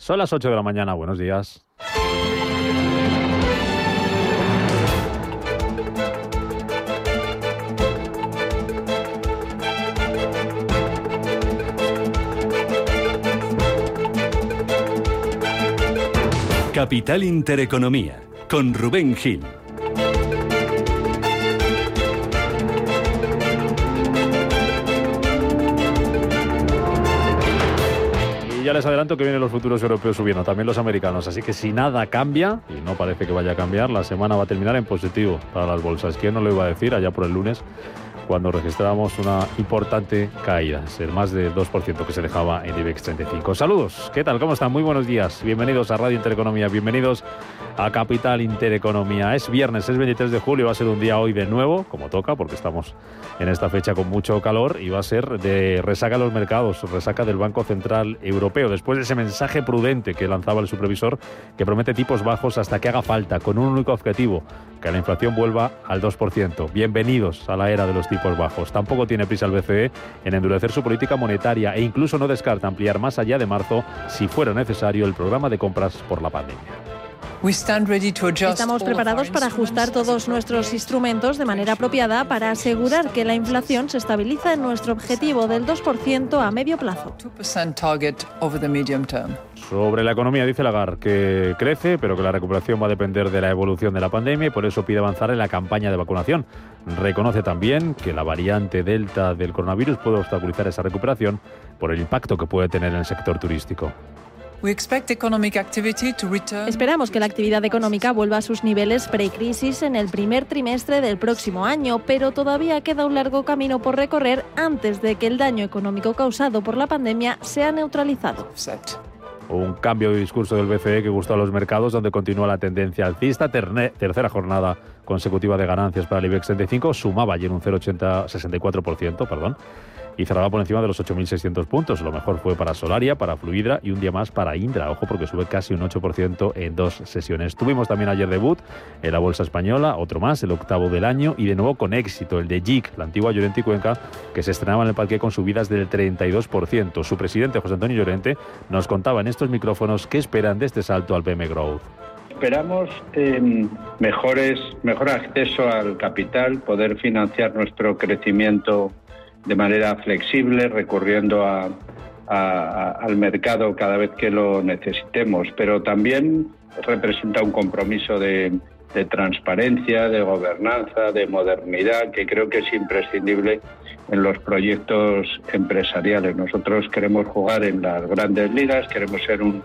Son las 8 de la mañana, buenos días. Capital Intereconomía, con Rubén Gil. Ya les adelanto que vienen los futuros europeos subiendo, también los americanos. Así que si nada cambia, y no parece que vaya a cambiar, la semana va a terminar en positivo para las bolsas. ¿Quién no lo iba a decir allá por el lunes? cuando registramos una importante caída, es el más del 2% que se dejaba en IBEX 35. Saludos, ¿qué tal? ¿Cómo están? Muy buenos días. Bienvenidos a Radio Intereconomía, bienvenidos a Capital Intereconomía. Es viernes, es 23 de julio, va a ser un día hoy de nuevo, como toca, porque estamos en esta fecha con mucho calor, y va a ser de resaca a los mercados, resaca del Banco Central Europeo, después de ese mensaje prudente que lanzaba el supervisor, que promete tipos bajos hasta que haga falta, con un único objetivo, que la inflación vuelva al 2%. Bienvenidos a la era de los tipos bajos. Tampoco tiene prisa el BCE en endurecer su política monetaria e incluso no descarta ampliar más allá de marzo, si fuera necesario, el programa de compras por la pandemia. Estamos preparados para ajustar todos nuestros instrumentos de manera apropiada para asegurar que la inflación se estabiliza en nuestro objetivo del 2% a medio plazo. Sobre la economía dice Lagarde que crece, pero que la recuperación va a depender de la evolución de la pandemia y por eso pide avanzar en la campaña de vacunación. Reconoce también que la variante Delta del coronavirus puede obstaculizar esa recuperación por el impacto que puede tener en el sector turístico. Esperamos que la actividad económica vuelva a sus niveles pre-crisis en el primer trimestre del próximo año, pero todavía queda un largo camino por recorrer antes de que el daño económico causado por la pandemia sea neutralizado. Un cambio de discurso del BCE que gustó a los mercados, donde continúa la tendencia alcista. tercera jornada consecutiva de ganancias para el IBEX 35, sumaba ayer un 0,80-64%, perdón y cerraba por encima de los 8.600 puntos. Lo mejor fue para Solaria, para Fluidra y un día más para Indra. Ojo porque sube casi un 8% en dos sesiones. Tuvimos también ayer debut en la Bolsa Española, otro más, el octavo del año y de nuevo con éxito, el de JIC, la antigua Llorente y Cuenca, que se estrenaba en el parque con subidas del 32%. Su presidente, José Antonio Llorente, nos contaba en estos micrófonos qué esperan de este salto al PM Growth esperamos em, mejores, mejor acceso al capital, poder financiar nuestro crecimiento de manera flexible, recurriendo al mercado cada vez que lo necesitemos, pero también representa un compromiso de, transparencia, de gobernanza, de modernidad, que creo que es imprescindible en los proyectos empresariales. Nosotros queremos jugar en las grandes ligas, queremos ser un,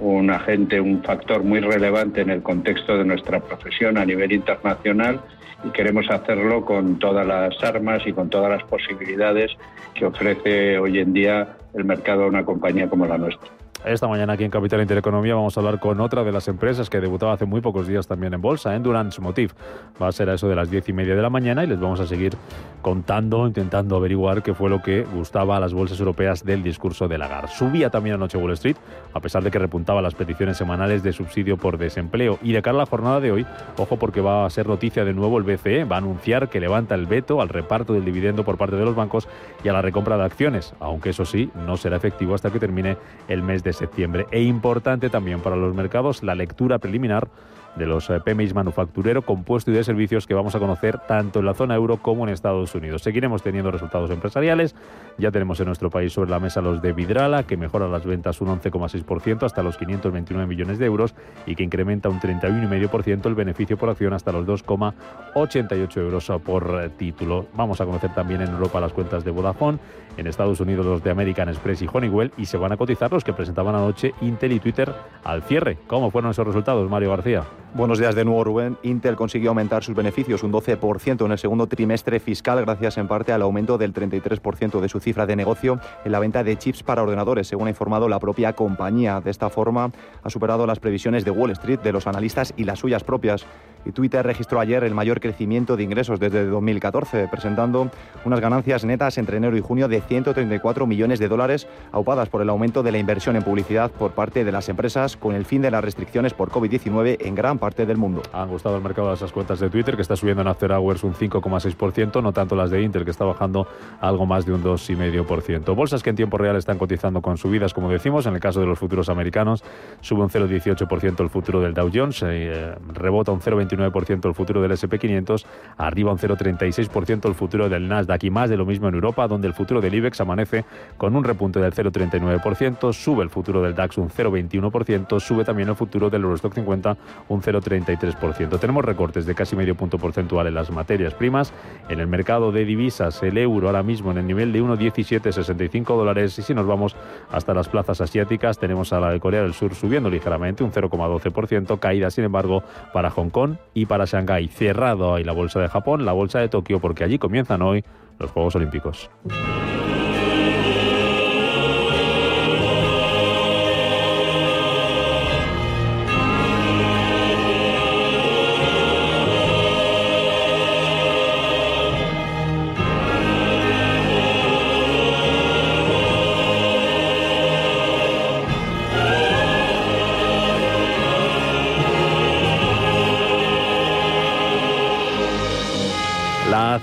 un agente, un factor muy relevante en el contexto de nuestra profesión a nivel internacional y queremos hacerlo con todas las armas y con todas las posibilidades que ofrece hoy en día el mercado a una compañía como la nuestra. Esta mañana aquí en Capital Intereconomía vamos a hablar con otra de las empresas que debutaba hace muy pocos días también en bolsa, Endurance Motive. Va a ser a eso de las diez y media de la mañana y les vamos a seguir contando, intentando averiguar qué fue lo que gustaba a las bolsas europeas del discurso de Lagarde. Subía también anoche Wall Street, a pesar de que repuntaba las peticiones semanales de subsidio por desempleo. Y de cara a la jornada de hoy, ojo porque va a ser noticia de nuevo el BCE, va a anunciar que levanta el veto al reparto del dividendo por parte de los bancos y a la recompra de acciones, aunque eso sí, no será efectivo hasta que termine el mes de septiembre. E importante también para los mercados la lectura preliminar de los eh, PMIs manufacturero, compuesto y de servicios que vamos a conocer tanto en la zona euro como en Estados Unidos. Seguiremos teniendo resultados empresariales. Ya tenemos en nuestro país sobre la mesa los de Vidrala, que mejora las ventas un 11,6% hasta los 529 millones de euros y que incrementa un 31,5% el beneficio por acción hasta los 2,88 euros por título. Vamos a conocer también en Europa las cuentas de Vodafone en Estados Unidos los de American Express y Honeywell y se van a cotizar los que presentaban anoche Intel y Twitter al cierre. ¿Cómo fueron esos resultados, Mario García? Buenos días de nuevo, Rubén. Intel consiguió aumentar sus beneficios un 12% en el segundo trimestre fiscal gracias en parte al aumento del 33% de su cifra de negocio en la venta de chips para ordenadores, según ha informado la propia compañía. De esta forma, ha superado las previsiones de Wall Street, de los analistas y las suyas propias y Twitter registró ayer el mayor crecimiento de ingresos desde 2014, presentando unas ganancias netas entre enero y junio de 134 millones de dólares, aupadas por el aumento de la inversión en publicidad por parte de las empresas con el fin de las restricciones por COVID-19 en gran parte del mundo. Han gustado el mercado esas cuentas de Twitter, que está subiendo en After Hours un 5,6%, no tanto las de Intel, que está bajando algo más de un 2,5%. Bolsas que en tiempo real están cotizando con subidas, como decimos, en el caso de los futuros americanos, sube un 0,18% el futuro del Dow Jones, eh, rebota un 0,29% el futuro del SP500, arriba un 0,36% el futuro del Nasdaq y más de lo mismo en Europa, donde el futuro del IBEX amanece con un repunte del 0,39%, sube el futuro del DAX un 0,21%, sube también el futuro del Eurostock 50 un 0,33%. Tenemos recortes de casi medio punto porcentual en las materias primas. En el mercado de divisas, el euro ahora mismo en el nivel de 1,1765 dólares y si nos vamos hasta las plazas asiáticas, tenemos a la de Corea del Sur subiendo ligeramente un 0,12%, caída sin embargo para Hong Kong y para Shanghái. Cerrado ahí la bolsa de Japón, la bolsa de Tokio, porque allí comienzan hoy los Juegos Olímpicos.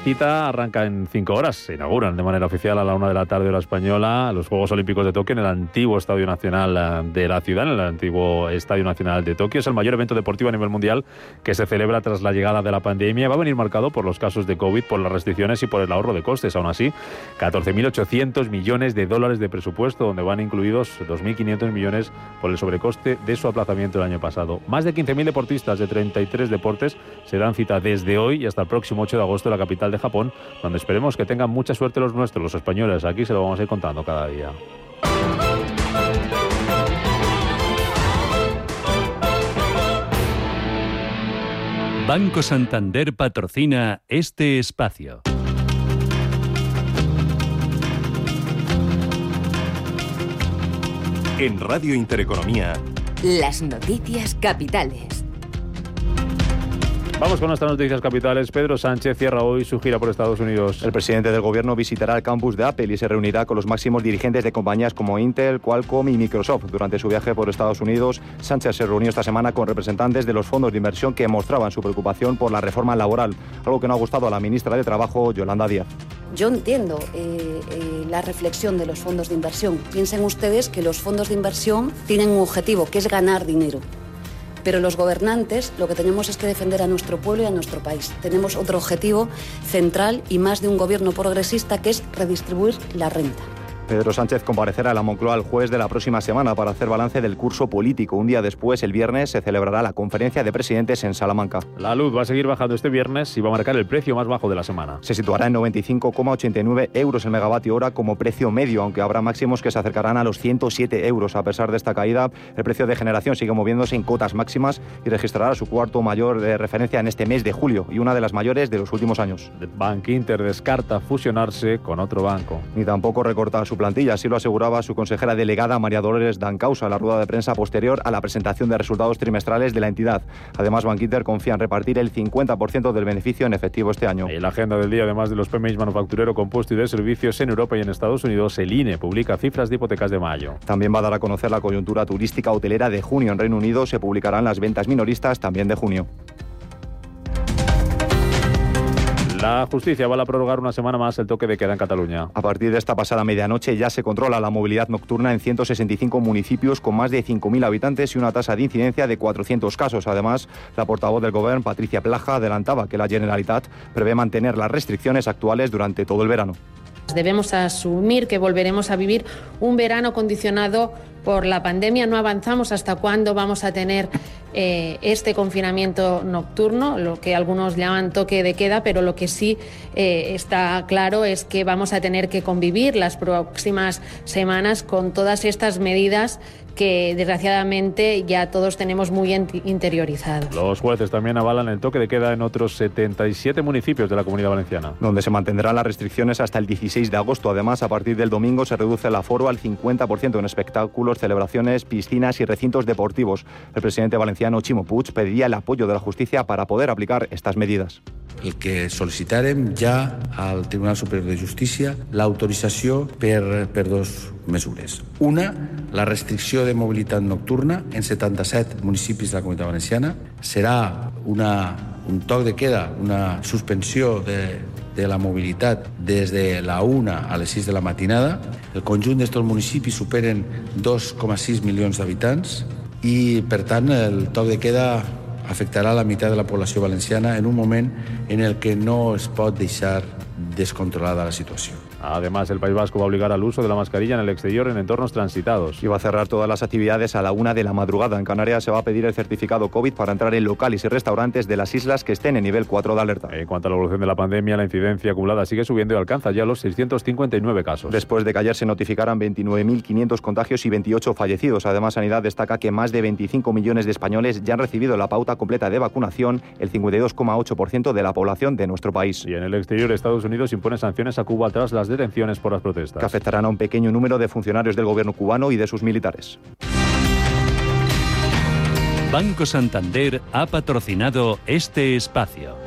Cita arranca en cinco horas. Se inauguran de manera oficial a la una de la tarde hora española los Juegos Olímpicos de Tokio en el antiguo Estadio Nacional eh, de la ciudad, en el antiguo Estadio Nacional de Tokio. Es el mayor evento deportivo a nivel mundial que se celebra tras la llegada de la pandemia. Va a venir marcado por los casos de COVID, por las restricciones y por el ahorro de costes. Aún así, 14.800 millones de dólares de presupuesto, donde van incluidos 2.500 millones por el sobrecoste de su aplazamiento el año pasado. Más de 15.000 deportistas de 33 deportes se dan cita desde hoy y hasta el próximo 8 de agosto en la capital de Japón, donde esperemos que tengan mucha suerte los nuestros, los españoles. Aquí se lo vamos a ir contando cada día. Banco Santander patrocina este espacio. En Radio Intereconomía. Las noticias capitales. Vamos con nuestras noticias capitales. Pedro Sánchez cierra hoy su gira por Estados Unidos. El presidente del gobierno visitará el campus de Apple y se reunirá con los máximos dirigentes de compañías como Intel, Qualcomm y Microsoft. Durante su viaje por Estados Unidos, Sánchez se reunió esta semana con representantes de los fondos de inversión que mostraban su preocupación por la reforma laboral, algo que no ha gustado a la ministra de Trabajo, Yolanda Díaz. Yo entiendo eh, eh, la reflexión de los fondos de inversión. Piensen ustedes que los fondos de inversión tienen un objetivo, que es ganar dinero. Pero los gobernantes lo que tenemos es que defender a nuestro pueblo y a nuestro país. Tenemos otro objetivo central y más de un gobierno progresista que es redistribuir la renta. Pedro Sánchez comparecerá a la Moncloa el jueves de la próxima semana para hacer balance del curso político. Un día después, el viernes, se celebrará la conferencia de presidentes en Salamanca. La luz va a seguir bajando este viernes y va a marcar el precio más bajo de la semana. Se situará en 95,89 euros el megavatio hora como precio medio, aunque habrá máximos que se acercarán a los 107 euros. A pesar de esta caída, el precio de generación sigue moviéndose en cotas máximas y registrará su cuarto mayor de referencia en este mes de julio y una de las mayores de los últimos años. Bank Inter descarta fusionarse con otro banco. Ni tampoco recorta su plantilla, así lo aseguraba su consejera delegada María Dolores Dancausa en la rueda de prensa posterior a la presentación de resultados trimestrales de la entidad. Además, Bankinter confía en repartir el 50% del beneficio en efectivo este año. En la agenda del día, además de los PMIs manufacturero, compuesto y de servicios en Europa y en Estados Unidos, el INE publica cifras de hipotecas de mayo. También va a dar a conocer la coyuntura turística hotelera de junio en Reino Unido. Se publicarán las ventas minoristas también de junio. La justicia va a prorrogar una semana más el toque de queda en Cataluña. A partir de esta pasada medianoche ya se controla la movilidad nocturna en 165 municipios con más de 5.000 habitantes y una tasa de incidencia de 400 casos. Además, la portavoz del Gobierno, Patricia Plaja, adelantaba que la Generalitat prevé mantener las restricciones actuales durante todo el verano. Debemos asumir que volveremos a vivir un verano condicionado por la pandemia. No avanzamos hasta cuándo vamos a tener eh, este confinamiento nocturno, lo que algunos llaman toque de queda, pero lo que sí eh, está claro es que vamos a tener que convivir las próximas semanas con todas estas medidas que desgraciadamente ya todos tenemos muy interiorizado. Los jueces también avalan el toque de queda en otros 77 municipios de la Comunidad Valenciana. Donde se mantendrán las restricciones hasta el 16 de agosto. Además, a partir del domingo se reduce el aforo al 50% en espectáculos, celebraciones, piscinas y recintos deportivos. El presidente valenciano Chimo Puig pedía el apoyo de la justicia para poder aplicar estas medidas. El que sol·licitarem ja al Tribunal Superior de Justícia l'autorització per, per dos mesures. Una, la restricció de mobilitat nocturna en 77 municipis de la Comunitat Valenciana. Serà una, un toc de queda, una suspensió de, de la mobilitat des de la 1 a les 6 de la matinada. El conjunt d'estos municipis superen 2,6 milions d'habitants i, per tant, el toc de queda afectarà la meitat de la població valenciana en un moment en el que no es pot deixar descontrolada la situació. Además, el País Vasco va a obligar al uso de la mascarilla en el exterior en entornos transitados. Y va a cerrar todas las actividades a la una de la madrugada. En Canarias se va a pedir el certificado COVID para entrar en locales y restaurantes de las islas que estén en nivel 4 de alerta. En cuanto a la evolución de la pandemia, la incidencia acumulada sigue subiendo y alcanza ya los 659 casos. Después de que ayer se notificaran 29.500 contagios y 28 fallecidos. Además, Sanidad destaca que más de 25 millones de españoles ya han recibido la pauta completa de vacunación, el 52,8% de la población de nuestro país. Y en el exterior, Estados Unidos impone sanciones a Cuba tras las detenciones por las protestas. Que afectarán a un pequeño número de funcionarios del gobierno cubano y de sus militares. Banco Santander ha patrocinado este espacio.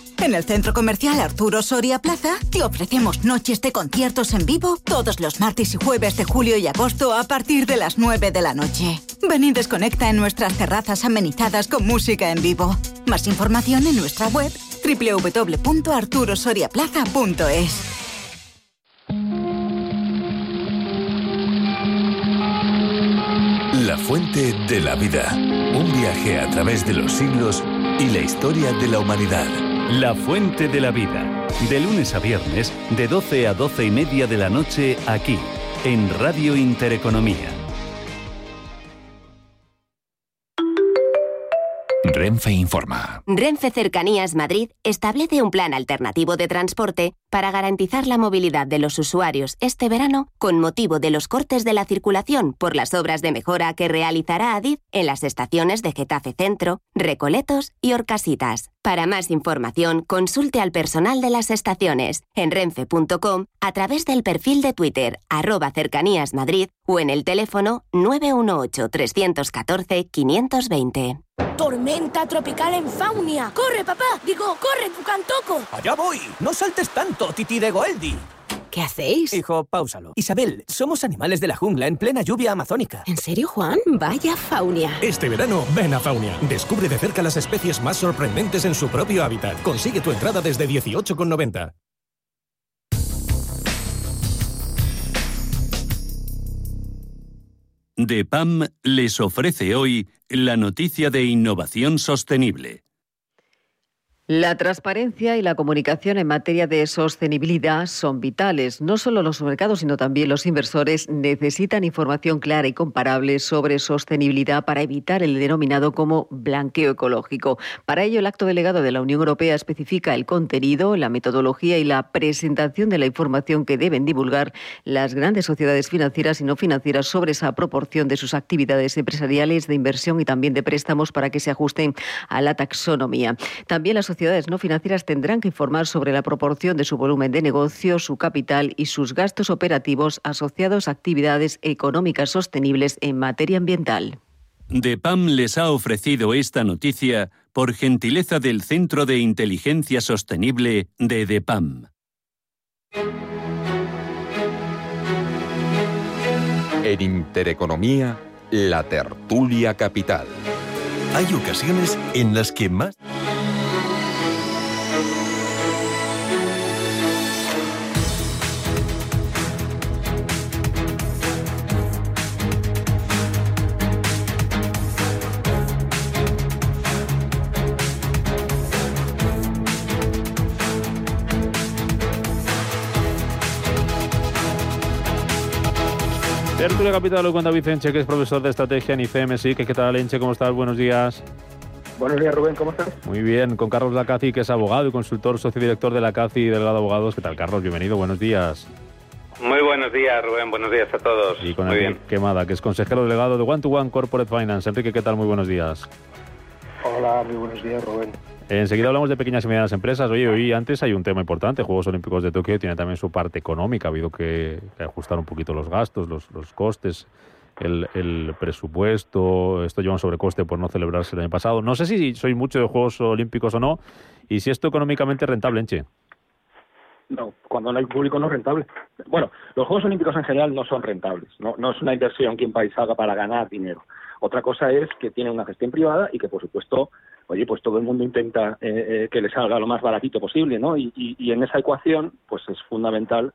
En el centro comercial Arturo Soria Plaza te ofrecemos noches de conciertos en vivo todos los martes y jueves de julio y agosto a partir de las 9 de la noche. Ven y desconecta en nuestras terrazas amenizadas con música en vivo. Más información en nuestra web www.arturosoriaplaza.es. La fuente de la vida. Un viaje a través de los siglos y la historia de la humanidad. La Fuente de la Vida. De lunes a viernes, de 12 a 12 y media de la noche, aquí, en Radio Intereconomía. Renfe informa. Renfe Cercanías Madrid establece un plan alternativo de transporte para garantizar la movilidad de los usuarios este verano con motivo de los cortes de la circulación por las obras de mejora que realizará Adif en las estaciones de Getafe Centro, Recoletos y Orcasitas. Para más información, consulte al personal de las estaciones en renfe.com a través del perfil de Twitter arroba cercanías Madrid o en el teléfono 918-314-520. Tormenta tropical en Faunia. ¡Corre, papá! Digo, ¡corre, Tucantoco! ¡Allá voy! ¡No saltes tanto, Titi de Goeldi! ¿Qué hacéis? Hijo, páusalo. Isabel, somos animales de la jungla en plena lluvia amazónica. ¿En serio, Juan? Vaya Faunia. Este verano, ven a Faunia. Descubre de cerca las especies más sorprendentes en su propio hábitat. Consigue tu entrada desde 18,90. DEPAM les ofrece hoy la noticia de innovación sostenible. La transparencia y la comunicación en materia de sostenibilidad son vitales. No solo los mercados, sino también los inversores necesitan información clara y comparable sobre sostenibilidad para evitar el denominado como blanqueo ecológico. Para ello, el acto delegado de la Unión Europea especifica el contenido, la metodología y la presentación de la información que deben divulgar las grandes sociedades financieras y no financieras sobre esa proporción de sus actividades empresariales de inversión y también de préstamos para que se ajusten a la taxonomía. También las sociedades no financieras tendrán que informar sobre la proporción de su volumen de negocio, su capital y sus gastos operativos asociados a actividades económicas sostenibles en materia ambiental. DEPAM les ha ofrecido esta noticia por gentileza del Centro de Inteligencia Sostenible de DEPAM. En Intereconomía, la tertulia capital. Hay ocasiones en las que más... Tertulia Capital lo cuenta Vicente, que es profesor de estrategia en ICM, sí, que qué tal, Enche, ¿cómo estás? Buenos días. Buenos días, Rubén, ¿cómo estás? Muy bien, con Carlos Lacazi, que es abogado y consultor, socio director de Lacazi y delegado de abogados. ¿Qué tal, Carlos? Bienvenido, buenos días. Muy buenos días, Rubén, buenos días a todos. Y con Muy Enrique bien. Quemada, que es consejero delegado de One to One Corporate Finance. Enrique, ¿qué tal? Muy buenos días. Hola, muy buenos días, Rubén. Enseguida hablamos de pequeñas y medianas empresas. Oye, hoy antes hay un tema importante. Juegos Olímpicos de Tokio tiene también su parte económica. Ha habido que, ajustar un poquito los gastos, los, costes, el, el presupuesto. Esto lleva un sobrecoste por no celebrarse el año pasado. No sé si sois mucho de Juegos Olímpicos o no y si esto económicamente es rentable, Enche. No, cuando no hay público no es rentable. Bueno, los Juegos Olímpicos en general no son rentables. No, no es una inversión que un país haga para ganar dinero. Otra cosa es que tiene una gestión privada y que, por supuesto, oye, pues todo el mundo intenta eh, eh, que le salga lo más baratito posible, ¿no? Y, y- y en esa ecuación, pues es fundamental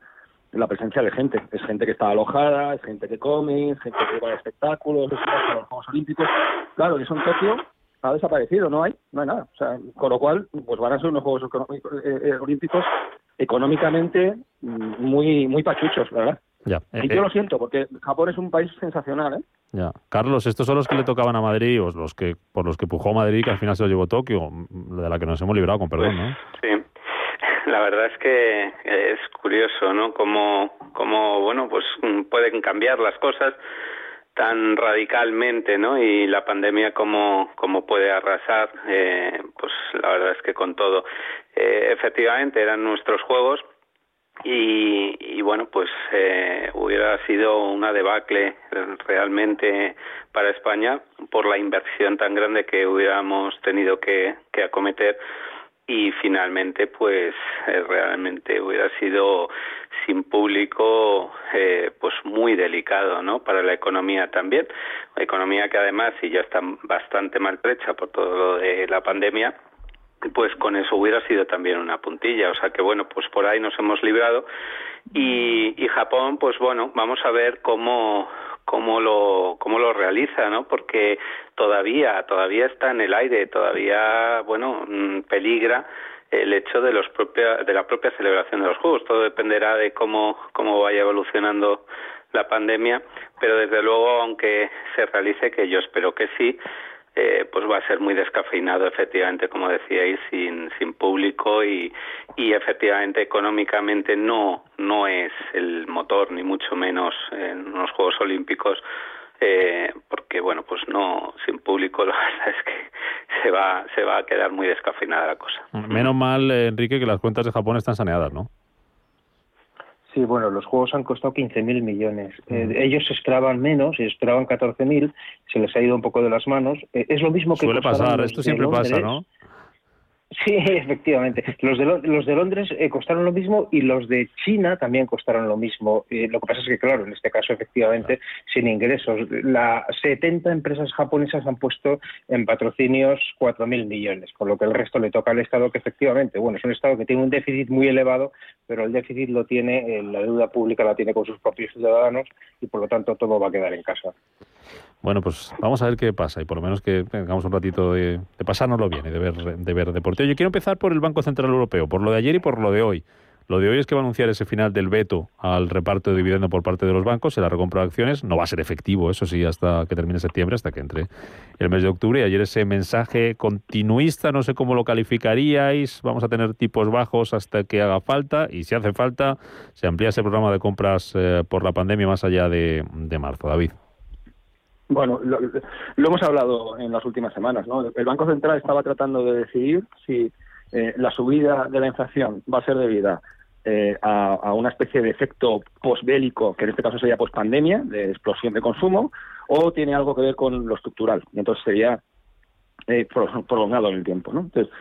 la presencia de gente. Es gente que está alojada, es gente que come, es gente que va a espectáculos, es gente que los Juegos Olímpicos. Claro, eso en Tokio ha desaparecido, no hay, no hay nada. O sea, con lo cual, pues van a ser unos Juegos eh, eh, Olímpicos económicamente mm, muy muy pachuchos, ¿verdad? Ya. Y Eh, yo eh, lo siento, porque Japón es un país sensacional, ¿eh? ya. Carlos, estos son los que le tocaban a Madrid, o los que por los que pujó Madrid, que al final se los llevó Tokio, de la que nos hemos librado, con perdón, ¿no? Sí, la verdad es que es curioso, ¿no? Cómo, cómo bueno, pues mm, pueden cambiar las cosas tan radicalmente, ¿no? Y la pandemia cómo, cómo puede arrasar, eh, pues la verdad es que con todo. Eh, efectivamente, eran nuestros juegos y, y bueno, pues eh, hubiera sido una debacle realmente para España por la inversión tan grande que hubiéramos tenido que, que acometer. Y finalmente pues eh, realmente hubiera sido sin público eh, pues muy delicado no para la economía también. Economía que además y ya está bastante maltrecha por todo lo de la pandemia pues con eso hubiera sido también una puntilla. O sea que bueno pues por ahí nos hemos librado. Y, y Japón pues bueno vamos a ver cómo cómo lo cómo lo realiza no porque todavía todavía está en el aire todavía bueno mm, peligra el hecho de los propia, de la propia celebración de los juegos. Todo dependerá de cómo cómo vaya evolucionando la pandemia pero desde luego aunque se realice que yo espero que sí eh, pues va a ser muy descafeinado efectivamente como decíais sin público y y efectivamente económicamente no no es el motor ni mucho menos en los Juegos Olímpicos eh, porque bueno pues no sin público la verdad es que se va se va a quedar muy descafeinada la cosa Menos mal, Enrique, que las cuentas de Japón están saneadas, ¿no? Sí, bueno, los juegos han costado 15.000 millones. Eh, ellos esperaban menos, esperaban 14.000, se les ha ido un poco de las manos. Eh, es lo mismo que Suele pasar, esto siempre pasa, Londres. ¿no? Sí, efectivamente. Los de, Lo- los de Londres eh, costaron lo mismo y los de China también costaron lo mismo. Eh, lo que pasa es que, claro, en este caso, efectivamente, sin ingresos. Las 70 empresas japonesas han puesto en patrocinios 4.000 millones, con lo que el resto le toca al Estado, que efectivamente, bueno, es un Estado que tiene un déficit muy elevado, pero el déficit lo tiene, eh, la deuda pública la tiene con sus propios ciudadanos y, por lo tanto, todo va a quedar en casa. Bueno, pues vamos a ver qué pasa y por lo menos que tengamos un ratito de, de pasárnoslo bien y de ver, de ver deporte. Yo quiero empezar por el Banco Central Europeo, por lo de ayer y por lo de hoy. Lo de hoy es que va a anunciar ese final del veto al reparto de dividendo por parte de los bancos en la recompra de acciones. No va a ser efectivo, eso sí, hasta que termine septiembre, hasta que entre el mes de octubre. Y ayer ese mensaje continuista, no sé cómo lo calificaríais. Vamos a tener tipos bajos hasta que haga falta y si hace falta, se amplía ese programa de compras eh, por la pandemia más allá de marzo. David. Bueno, lo, hemos hablado en las últimas semanas, ¿no? El Banco Central estaba tratando de decidir si eh, la subida de la inflación va a ser debida eh, a, una especie de efecto posbélico, que en este caso sería pospandemia, de explosión de consumo, o tiene algo que ver con lo estructural, y entonces sería eh, pro- prolongado en el tiempo, ¿no? Entonces,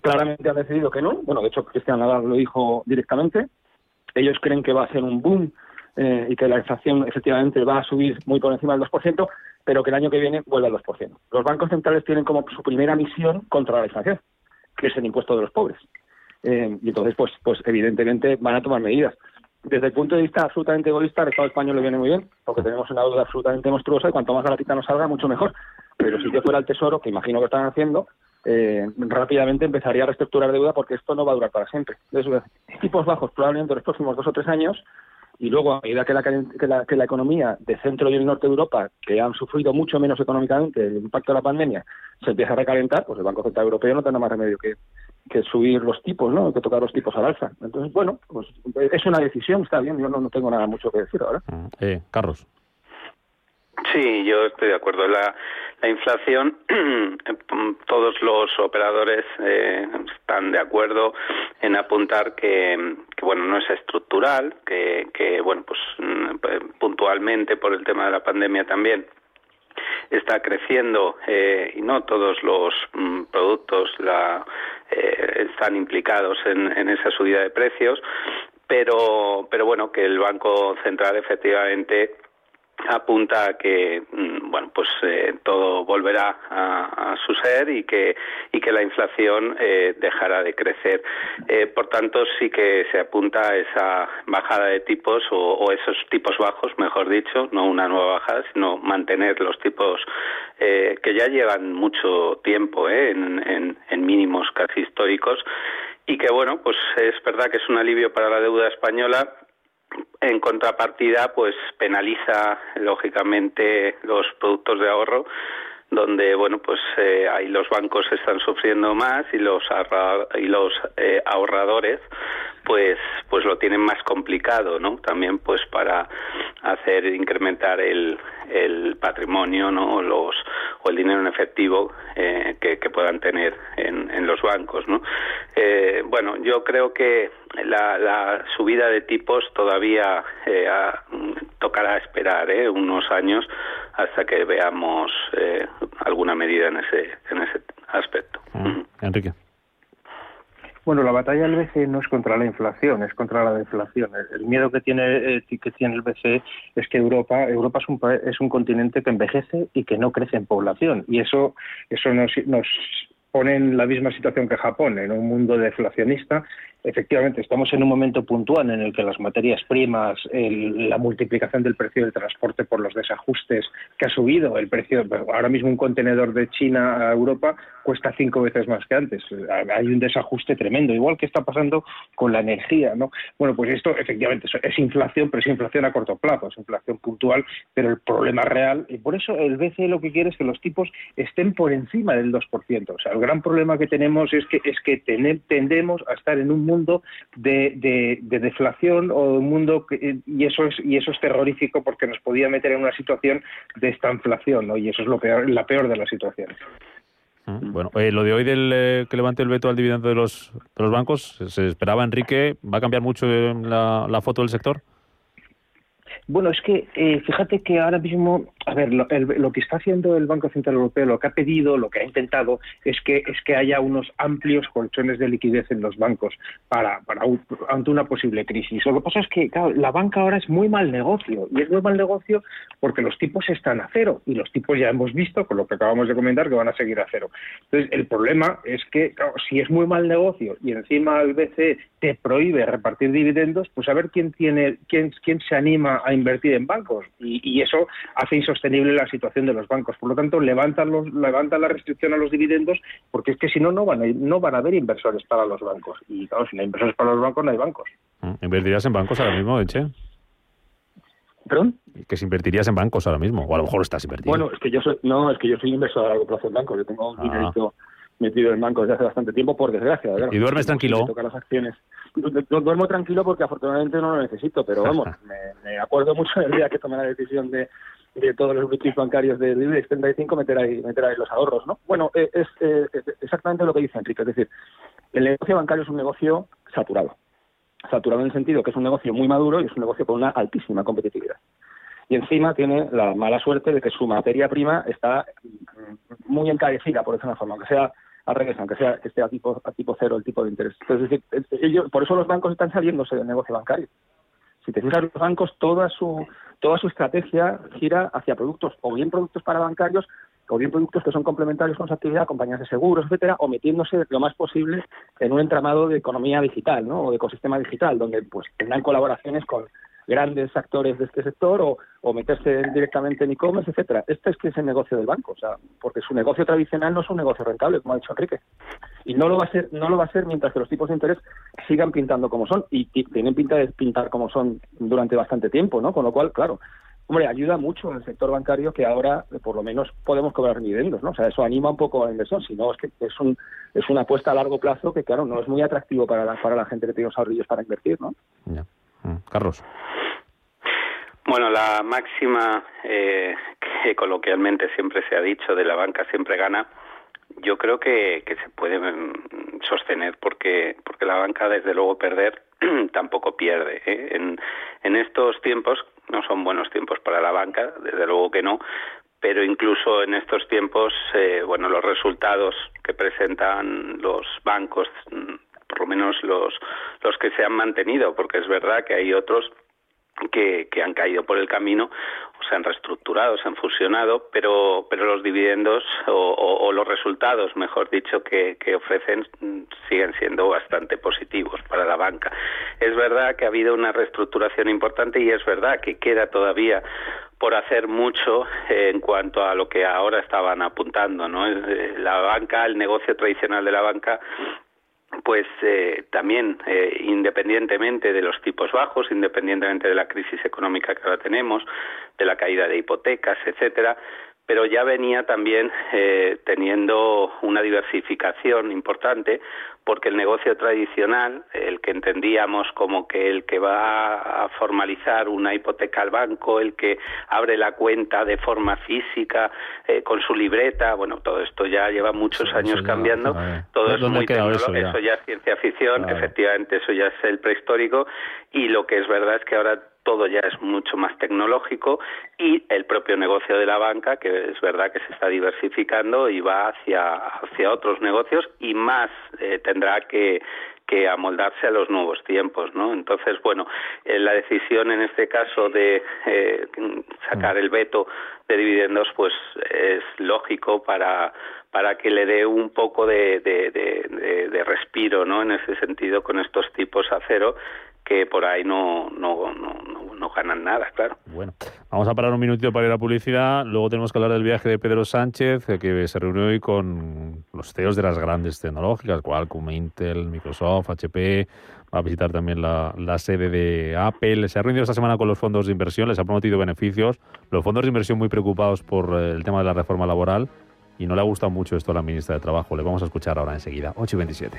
claramente han decidido que no. Bueno, de hecho, Cristian Nadal lo dijo directamente. Ellos creen que va a ser un boom eh, y que la inflación efectivamente va a subir muy por encima del 2%, pero que el año que viene vuelve al 2%. Los bancos centrales tienen como su primera misión contra la inflación, que es el impuesto de los pobres. Eh, y entonces, pues, pues evidentemente van a tomar medidas. Desde el punto de vista absolutamente egoísta, al Estado español le viene muy bien, porque tenemos una deuda absolutamente monstruosa y cuanto más baratita nos salga, mucho mejor. Pero si yo fuera el Tesoro, que imagino que están haciendo, eh, rápidamente empezaría a reestructurar deuda porque esto no va a durar para siempre. Entonces, tipos bajos probablemente en los próximos dos o tres años y luego a medida que la, que la, que la economía de centro y el norte de Europa, que han sufrido mucho menos económicamente el impacto de la pandemia, se empieza a recalentar, pues el Banco Central Europeo no tendrá más remedio que, que subir los tipos, ¿no? Que tocar los tipos al alza. Entonces, bueno, pues es una decisión, está bien, yo no, no tengo nada mucho que decir ahora. Eh, Carlos. Sí, yo estoy de acuerdo. La, la inflación, todos los operadores eh, están de acuerdo en apuntar que, bueno, no es estructural, que, que bueno, pues mm, puntualmente por el tema de la pandemia también está creciendo eh, y no todos los mm, productos la, eh, están implicados en, en esa subida de precios, pero, pero bueno, que el Banco Central efectivamente apunta a que mm, bueno pues eh, todo volverá a, a, su ser y que y que la inflación eh, dejará de crecer. Eh, por tanto sí que se apunta a esa bajada de tipos o, esos tipos bajos mejor dicho no una nueva bajada sino mantener los tipos eh, que ya llevan mucho tiempo eh, en, en, en mínimos casi históricos. Y que bueno pues es verdad que es un alivio para la deuda española en contrapartida, pues penaliza lógicamente los productos de ahorro, donde bueno, pues eh, ahí los bancos están sufriendo más y los y los eh, ahorradores, pues pues lo tienen más complicado, ¿no? También pues para hacer incrementar el, el patrimonio, ¿no? Los o el dinero en efectivo eh, que, puedan tener en, en los bancos, ¿no? Eh, bueno, yo creo que la, la, subida de tipos todavía eh, a, tocará esperar ¿eh? unos años hasta que veamos eh, alguna medida en ese en ese aspecto. Mm. Enrique. Bueno, la batalla del BCE no es contra la inflación, es contra la deflación. El, miedo que tiene eh, que tiene el BCE es que Europa Europa es un es un continente que envejece y que no crece en población y eso eso nos, nos pone en la misma situación que Japón, en un mundo deflacionista efectivamente estamos en un momento puntual en el que las materias primas, el, la multiplicación del precio del transporte por los desajustes que ha subido el precio, ahora mismo un contenedor de China a Europa cuesta cinco veces más que antes. Hay un desajuste tremendo, igual que está pasando con la energía, ¿no? Bueno, pues esto efectivamente es inflación, pero es inflación a corto plazo, es inflación puntual, pero el problema real, y por eso el BCE lo que quiere es que los tipos estén por encima del 2%. O sea, el gran problema que tenemos es que es que tendemos a estar en un mundo de, de, de, deflación o un mundo que, y eso es y eso es terrorífico porque nos podía meter en una situación de esta inflación ¿no? y eso es lo peor, la peor de las situaciones. Bueno, eh, lo de hoy del eh, que levante el veto al dividendo de los, de bancos, ¿se esperaba, Enrique? ¿Va a cambiar mucho la, la foto del sector? Bueno, es que eh, fíjate que ahora mismo, a ver, lo, el, lo, que está haciendo el Banco Central Europeo, lo que ha pedido, lo que ha intentado, es que es que haya unos amplios colchones de liquidez en los bancos para, ante una posible crisis. Lo que pasa es que claro, la banca ahora es muy mal negocio y es muy mal negocio porque los tipos están a cero y los tipos ya hemos visto, con lo que acabamos de comentar, que van a seguir a cero. Entonces, el problema es que claro, si es muy mal negocio y encima el BCE te prohíbe repartir dividendos, pues a ver quién tiene, quién, quién se anima a invertir en bancos y, y, eso hace insostenible la situación de los bancos. Por lo tanto, levantan, los, levantan la restricción a los dividendos porque es que si no, no van, a, no van a haber inversores para los bancos. Y claro, si no hay inversores para los bancos, no hay bancos. ¿Invertirías en bancos ahora mismo, Eche? ¿Perdón? Que si invertirías en bancos ahora mismo, o a lo mejor estás invertido. Bueno, es que yo soy, no, es que yo soy inversor a largo plazo en bancos. Yo tengo un ah. dinerito metido en bancos desde hace bastante tiempo, por desgracia. Claro. ¿Y duermes tranquilo? Tocar las acciones. Duermo tranquilo porque afortunadamente no lo necesito, pero vamos, me, me, acuerdo mucho del día que tomé la decisión de, de todos los boutiques bancarios del IBEX 35 meter ahí, meter ahí los ahorros, ¿no? Bueno, eh, es eh, exactamente lo que dice Enrique, es decir, el negocio bancario es un negocio saturado. Saturado en el sentido que es un negocio muy maduro y es un negocio con una altísima competitividad y encima tiene la mala suerte de que su materia prima está muy encarecida, por decirlo de una forma, aunque sea al revés, aunque sea que esté a tipo, a tipo cero el tipo de interés. Entonces, es decir, ellos, por eso los bancos están saliéndose del negocio bancario. Si te fijas, los bancos, toda su, toda su estrategia gira hacia productos, o bien productos para bancarios, o bien productos que son complementarios con su actividad, compañías de seguros, etcétera, o metiéndose lo más posible en un entramado de economía digital, ¿no? O de ecosistema digital, donde pues tendrán colaboraciones con grandes actores de este sector o, meterse directamente en e-commerce, etcétera. Este es que es el negocio del banco, o sea, porque su negocio tradicional no es un negocio rentable, como ha dicho Enrique. Y no lo va a ser, no lo va a ser mientras que los tipos de interés sigan pintando como son y, tienen pinta de pintar como son durante bastante tiempo, ¿no? Con lo cual, claro, hombre, ayuda mucho al sector bancario que ahora por lo menos podemos cobrar dividendos, ¿no? O sea, eso anima un poco a la inversión, si no es que es un es una apuesta a largo plazo que claro, no es muy atractivo para la, para la gente que tiene los ahorrillos para invertir, ¿no? Carlos. Bueno, la máxima eh, que coloquialmente siempre se ha dicho de la banca siempre gana, yo creo que, que se puede mm, sostener porque porque la banca desde luego perder tampoco pierde. ¿eh? En, en estos tiempos no son buenos tiempos para la banca, desde luego que no, pero incluso en estos tiempos, eh, bueno, los resultados que presentan los bancos, mm, por lo menos los, los que se han mantenido, porque es verdad que hay otros que, que, han caído por el camino o se han reestructurado, se han fusionado, pero, pero los dividendos o, o, los resultados, mejor dicho, que, que, ofrecen mm, siguen siendo bastante positivos para la banca. Es verdad que ha habido una reestructuración importante y es verdad que queda todavía por hacer mucho en cuanto a lo que ahora estaban apuntando, ¿no? Eh, la banca, el negocio tradicional de la banca pues eh, también eh, independientemente de los tipos bajos, independientemente de la crisis económica que ahora tenemos, de la caída de hipotecas, etcétera, pero ya venía también eh, teniendo una diversificación importante porque el negocio tradicional, el que entendíamos como que el que va a formalizar una hipoteca al banco, el que abre la cuenta de forma física eh, con su libreta, bueno, todo esto ya lleva muchos años cambiando, todo es muy tecnológico, eso, eso ya? es ciencia ficción, efectivamente eso ya es el prehistórico y lo que es verdad es que ahora todo ya es mucho más tecnológico y el propio negocio de la banca, que es verdad que se está diversificando y va hacia, hacia otros negocios y más eh, tendrá que, que amoldarse a los nuevos tiempos, ¿no? Entonces, bueno, eh, la decisión en este caso de eh, sacar el veto de dividendos, pues es lógico para para que le dé un poco de, de, de, de, respiro, ¿no? En ese sentido, con estos tipos a cero que por ahí no, no, no, no, ganan nada, claro. Bueno, vamos a parar un minutito para ir a publicidad. Luego tenemos que hablar del viaje de Pedro Sánchez, que se reunió hoy con los CEOs de las grandes tecnológicas, Qualcomm, Intel, Microsoft, HP. Va a visitar también la, la sede de Apple. Se ha reunido esta semana con los fondos de inversión, les ha prometido beneficios. Los fondos de inversión muy preocupados por el tema de la reforma laboral y no le ha gustado mucho esto a la ministra de Trabajo. Le vamos a escuchar ahora enseguida. 8 y 27.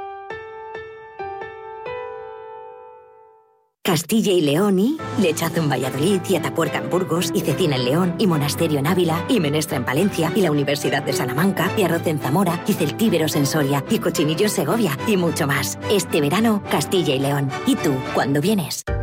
Castilla y León y Lechazo en Valladolid y Atapuerca en Burgos y Cecina en León y Monasterio en Ávila y Menestra en Palencia y la Universidad de Salamanca y Arroz en Zamora y Celtíberos en Soria y Cochinillo en Segovia y mucho más. Este verano, Castilla y León. ¿Y tú, cuándo vienes?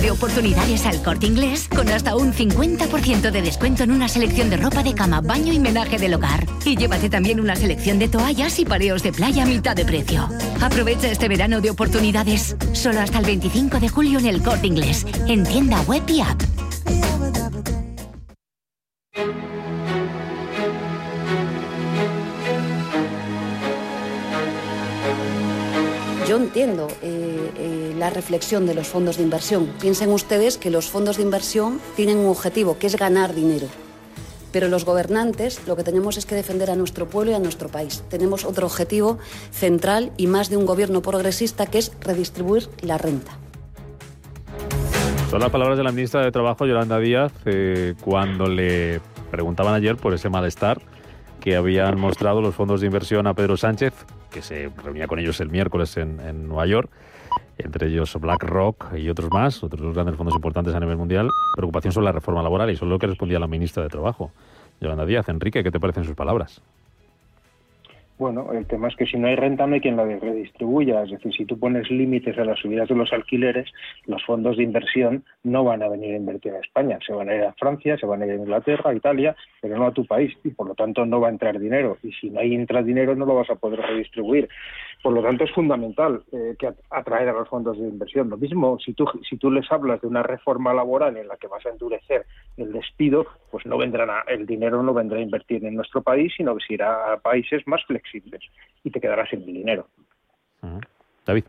De oportunidades al corte inglés con hasta un 50% de descuento en una selección de ropa de cama, baño y menaje del hogar. Y llévate también una selección de toallas y pareos de playa a mitad de precio. Aprovecha este verano de oportunidades. Solo hasta el 25 de julio en el corte inglés, en tienda web y app. Yo entiendo eh, la reflexión de los fondos de inversión. Piensen ustedes que los fondos de inversión tienen un objetivo, que es ganar dinero. Pero los gobernantes lo que tenemos es que defender a nuestro pueblo y a nuestro país. Tenemos otro objetivo central y más de un gobierno progresista que es redistribuir la renta. Son las palabras de la ministra de Trabajo, Yolanda Díaz, eh, cuando le preguntaban ayer por ese malestar que habían mostrado los fondos de inversión a Pedro Sánchez, que se reunía con ellos el miércoles en, en Nueva York, entre ellos BlackRock y otros más, otros dos grandes fondos importantes a nivel mundial, preocupación sobre la reforma laboral y es lo que respondía la ministra de Trabajo, Yolanda Díaz. Enrique, ¿qué te parecen sus palabras? Bueno, el tema es que si no hay renta no hay quien la redistribuya. Es decir, si tú pones límites a las subidas de los alquileres, los fondos de inversión no van a venir a invertir a España. Se van a ir a Francia, se van a ir a Inglaterra, a Italia, pero no a tu país. Y por lo tanto no va a entrar dinero. Y si no hay entra dinero no lo vas a poder redistribuir. Por lo tanto es fundamental eh, que atraer a los fondos de inversión. Lo mismo, si tú, si tú les hablas de una reforma laboral en la que vas a endurecer el despido, pues no vendrán a, el dinero no vendrá a invertir en nuestro país, sino que se irá a países más flexibles y te quedarás sin dinero. David.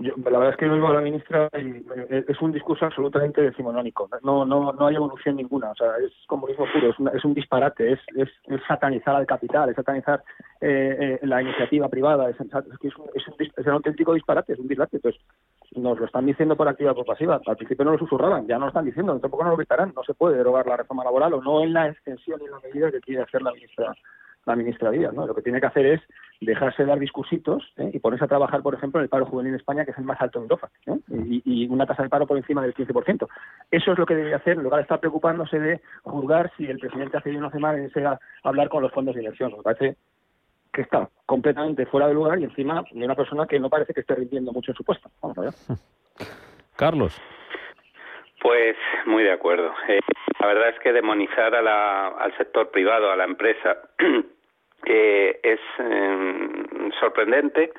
La verdad es que oigo a la ministra y es un discurso absolutamente decimonónico. No, no, no hay evolución ninguna. O sea, es comunismo puro, es, es un disparate, es, es, satanizar al capital, es satanizar eh, eh, la iniciativa privada, es, es, un, es, un, auténtico disparate, es un disparate. Entonces, nos lo están diciendo por activa o por pasiva. Al principio no lo susurraban, ya no lo están diciendo, tampoco no lo gritarán. No se puede derogar la reforma laboral o no en la extensión y en la medida que quiere hacer la ministra la ministra Díaz. ¿no? Lo que tiene que hacer es dejarse dar discursitos ¿eh? y ponerse a trabajar, por ejemplo, en el paro juvenil en España, que es el más alto en Europa, y, una tasa de paro por encima del 15%. Eso es lo que debe hacer, en lugar de estar preocupándose de juzgar si el presidente hace bien o hace mal en ese hablar con los fondos de inversión. Me parece que está completamente fuera de lugar y encima de una persona que no parece que esté rindiendo mucho en su puesto. Vamos a ver. Carlos. Pues muy de acuerdo. Eh, la verdad es que demonizar al sector privado, a la empresa, eh, es em, sorprendente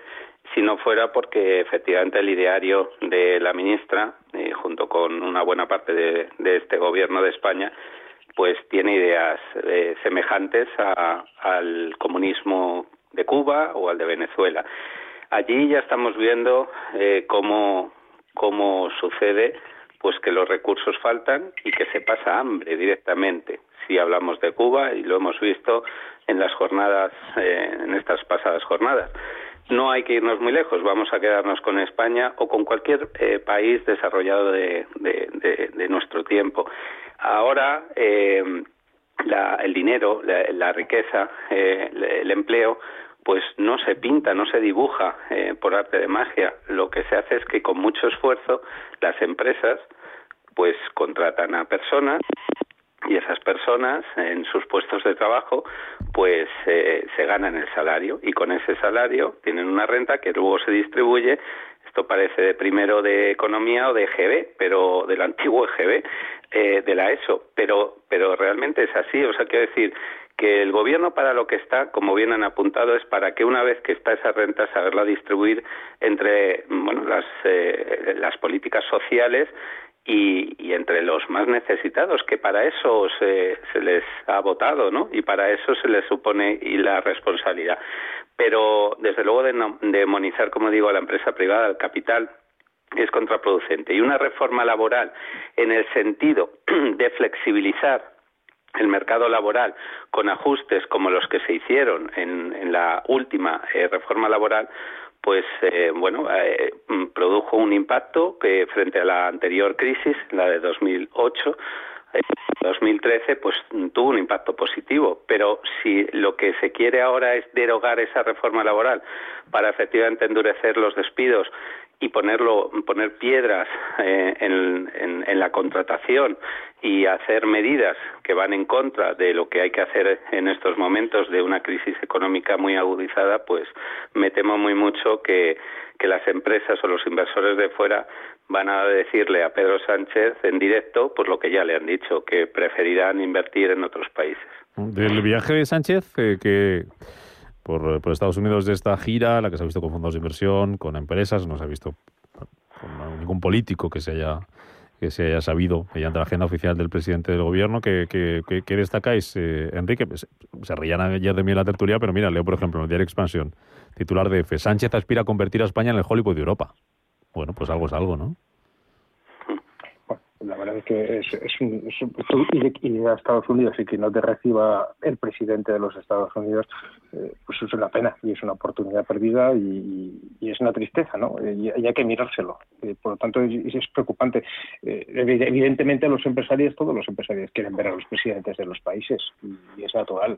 si no fuera porque efectivamente el ideario de la ministra, eh, junto con una buena parte de, este gobierno de España, pues tiene ideas semejantes al comunismo de Cuba o al de Venezuela. Allí ya estamos viendo cómo, cómo sucede pues que los recursos faltan y que se pasa hambre directamente. Si hablamos de Cuba y lo hemos visto en las jornadas, eh, en estas pasadas jornadas. No hay que irnos muy lejos, vamos a quedarnos con España o con cualquier eh, país desarrollado de, nuestro tiempo. Ahora, eh, el dinero, la, riqueza, el empleo, pues no se pinta, no se dibuja eh, por arte de magia. Lo que se hace es que con mucho esfuerzo las empresas pues contratan a personas y esas personas en sus puestos de trabajo pues eh, se ganan el salario y con ese salario tienen una renta que luego se distribuye. Esto parece de primero de economía o de EGB, pero del antiguo EGB, eh, de la ESO, pero, pero realmente es así, o sea, quiero decir que el gobierno para lo que está, como bien han apuntado, es para que una vez que está esa renta saberla distribuir entre bueno, las, eh, las políticas sociales y, entre los más necesitados, que para eso se, se les ha votado, ¿no? Y para eso se les supone y la responsabilidad. Pero, desde luego, de demonizar, como digo, a la empresa privada, al capital, es contraproducente. Y una reforma laboral en el sentido de flexibilizar el mercado laboral con ajustes como los que se hicieron en, en la última eh, reforma laboral, pues eh, bueno, eh, produjo un impacto que frente a la anterior crisis, la de 2008, 2013 pues tuvo un impacto positivo, pero si lo que se quiere ahora es derogar esa reforma laboral para efectivamente endurecer los despidos y ponerlo, poner piedras eh, en, la contratación y hacer medidas que van en contra de lo que hay que hacer en estos momentos de una crisis económica muy agudizada, pues me temo muy mucho que, que las empresas o los inversores de fuera van a decirle a Pedro Sánchez en directo pues lo que ya le han dicho, que preferirán invertir en otros países. Del viaje de Sánchez, eh, que por, por, Estados Unidos de esta gira, la que se ha visto con fondos de inversión, con empresas, no se ha visto con ningún político que se haya que se haya sabido mediante la agenda oficial del presidente del gobierno. que, que, destacáis, eh, Enrique? Pues, se reían ayer de mí en la tertulia, pero mira, leo por ejemplo en el diario Expansión, titular de F. Sánchez aspira a convertir a España en el Hollywood de Europa. Bueno, pues algo es algo, ¿no? La verdad que es, un, ir, a Estados Unidos y que no te reciba el presidente de los Estados Unidos, eh, pues es una pena y es una oportunidad perdida y, es una tristeza, ¿no? Y, hay que mirárselo. Eh, por lo tanto, es, preocupante. Eh, evidentemente, los empresarios, todos los empresarios quieren ver a los presidentes de los países y, es natural.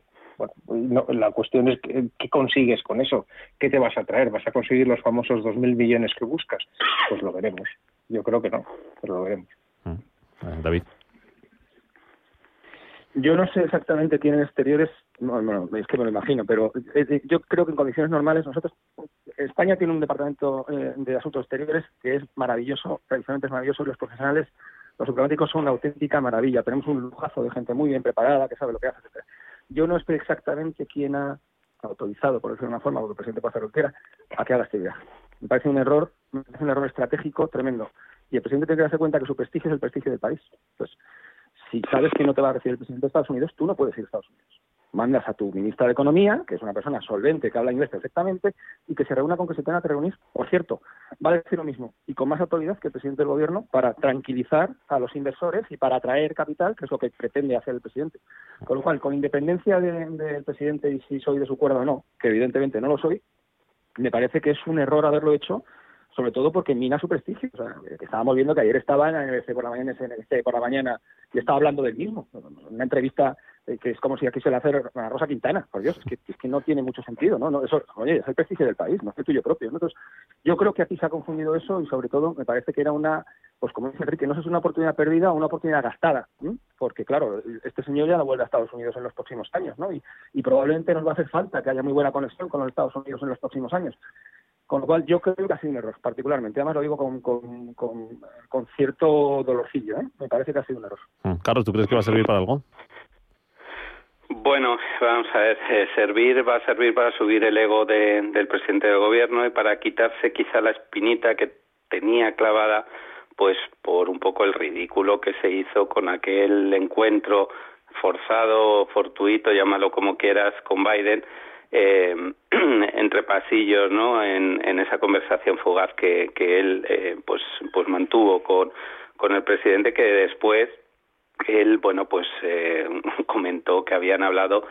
Bueno, la cuestión es ¿qué consigues con eso? ¿Qué te vas a traer? ¿Vas a conseguir los famosos 2.000 millones que buscas? Pues lo veremos. Yo creo que no, pero lo veremos. Mm. David. Yo no sé exactamente quién en exteriores, es que me lo imagino, pero eh, eh, yo creo que en condiciones normales nosotros, España tiene un departamento eh, de asuntos exteriores que es maravilloso, tradicionalmente es maravilloso, los profesionales, los diplomáticos son una auténtica maravilla, tenemos un lujazo de gente muy bien preparada, que sabe lo que hace, etc. Yo no sé exactamente quién ha autorizado, por decirlo de una forma, porque el presidente hacer lo a que haga este viaje. Me parece un error, me parece un error estratégico tremendo. Y el presidente tiene que darse cuenta que su prestigio es el prestigio del país. Pues, si sabes que no te va a recibir el presidente de Estados Unidos, tú no puedes ir a Estados Unidos. Mandas a tu ministra de Economía, que es una persona solvente, que habla inglés perfectamente, y que se reúna con que se tenga que reunir. Por cierto, va a decir lo mismo, y con más autoridad que el presidente del gobierno, para tranquilizar a los inversores y para atraer capital, que es lo que pretende hacer el presidente. Con lo cual, con independencia del presidente y si soy de su cuerda o no, que evidentemente no lo soy, me parece que es un error haberlo hecho sobre todo porque mina su prestigio. O sea, estábamos viendo que ayer estaba en NBC por la mañana, en por la mañana y estaba hablando del mismo. Una entrevista eh, que es como si aquí se le hace a Rosa Quintana. Por Dios, es que, es que no tiene mucho sentido, ¿no? eso, oye, es el prestigio del país, no es el tuyo propio. Entonces, yo creo que aquí se ha confundido eso y sobre todo me parece que era una, pues como dice Enrique, no sé si es una oportunidad perdida una oportunidad gastada, porque claro, este señor ya no vuelve a Estados Unidos en los próximos años, ¿no? Y, y probablemente nos va a hacer falta que haya muy buena conexión con los Estados Unidos en los próximos años. Con lo cual yo creo que ha sido un error, particularmente. Además lo digo con, con, cierto dolorcillo. ¿eh? Me parece que ha sido un error. Mm. Carlos, ¿tú crees que va a servir para algo? Bueno, vamos a ver, eh, servir va a servir para subir el ego del presidente del gobierno y para quitarse quizá la espinita que tenía clavada, pues por un poco el ridículo que se hizo con aquel encuentro forzado, fortuito, llámalo como quieras, con Biden, eh, entre pasillos, ¿no? En, esa conversación fugaz que, que él, eh, pues, pues mantuvo con, con el presidente, que después él, bueno, pues eh, comentó que habían hablado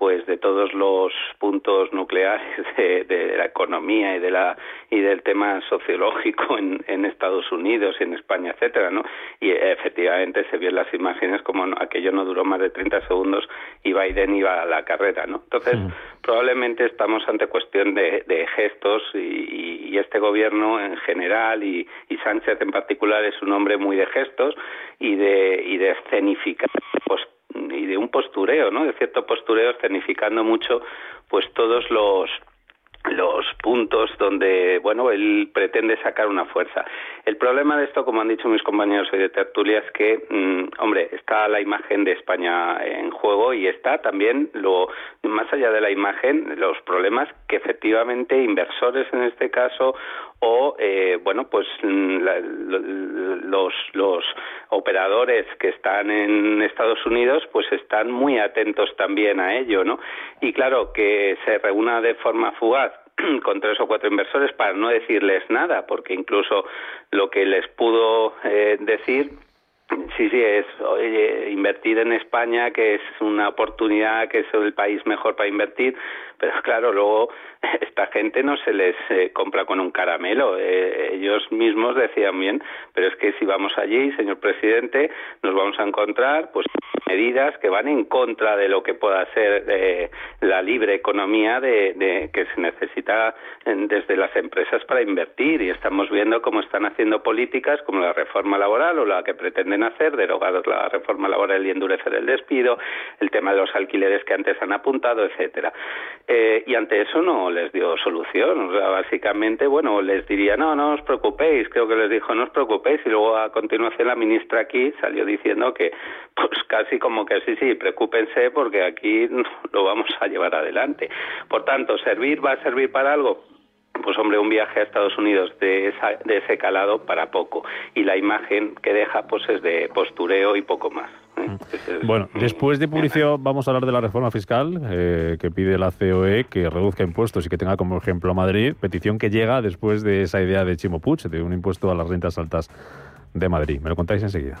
pues de todos los puntos nucleares de, la economía y de la y del tema sociológico en, en, Estados Unidos y en España etcétera no y efectivamente se vio en las imágenes como aquello no duró más de 30 segundos y Biden iba a la carrera no entonces probablemente estamos ante cuestión de, de gestos y, y, este gobierno en general y, y Sánchez en particular es un hombre muy de gestos y de y de escenificar pues y de un postureo, ¿no? De cierto postureo escenificando mucho pues todos los los puntos donde, bueno, él pretende sacar una fuerza. El problema de esto, como han dicho mis compañeros hoy de tertulia, es que, mm, hombre, está la imagen de España en juego y está también, lo más allá de la imagen, los problemas que efectivamente inversores en este caso o eh, bueno pues mm, los los operadores que están en Estados Unidos pues están muy atentos también a ello no y claro que se reúna de forma fugaz con tres o cuatro inversores para no decirles nada porque incluso lo que les pudo eh, decir Sí, sí, es oye, invertir en España, que es una oportunidad, que es el país mejor para invertir, pero claro, luego esta gente no se les eh, compra con un caramelo. Eh, ellos mismos decían bien, pero es que si vamos allí, señor presidente, nos vamos a encontrar pues medidas que van en contra de lo que pueda ser eh, la libre economía de, de, que se necesita desde las empresas para invertir y estamos viendo cómo están haciendo políticas como la reforma laboral o la que pretenden hacer, derogar la reforma laboral y endurecer el despido, el tema de los alquileres que antes han apuntado, etcétera. Eh, y ante eso no les dio solución. O sea, básicamente, bueno, les diría, no, no os preocupéis. Creo que les dijo, no os preocupéis. Y luego a continuación la ministra aquí salió diciendo que, pues casi como que sí, sí, preocúpense porque aquí lo vamos a llevar adelante. Por tanto, ¿servir va a servir para algo? Pues hombre, un viaje a Estados Unidos de, de ese calado para poco. Y la imagen que deja pues es de postureo y poco más. Mm. Bueno, después de publicidad vamos a hablar de la reforma fiscal eh, que pide la COE que reduzca impuestos y que tenga como ejemplo a Madrid, petición que llega después de esa idea de Chimo Puig, de un impuesto a las rentas altas de Madrid. Me lo contáis enseguida.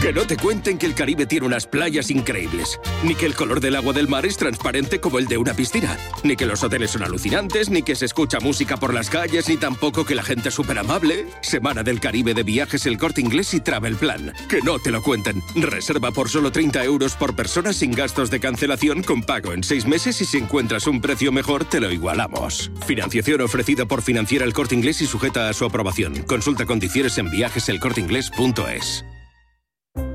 Que no te cuenten que el Caribe tiene unas playas increíbles, ni que el color del agua del mar es transparente como el de una piscina, ni que los hoteles son alucinantes, ni que se escucha música por las calles, ni tampoco que la gente es súper amable. Semana del Caribe de viajes El Corte Inglés y Travel Plan. Que no te lo cuenten. Reserva por solo 30 euros por persona sin gastos de cancelación con pago en seis meses y si encuentras un precio mejor te lo igualamos. Financiación ofrecida por Financiera El Corte Inglés y sujeta a su aprobación. Consulta condiciones en viajeselcorteinglés.es.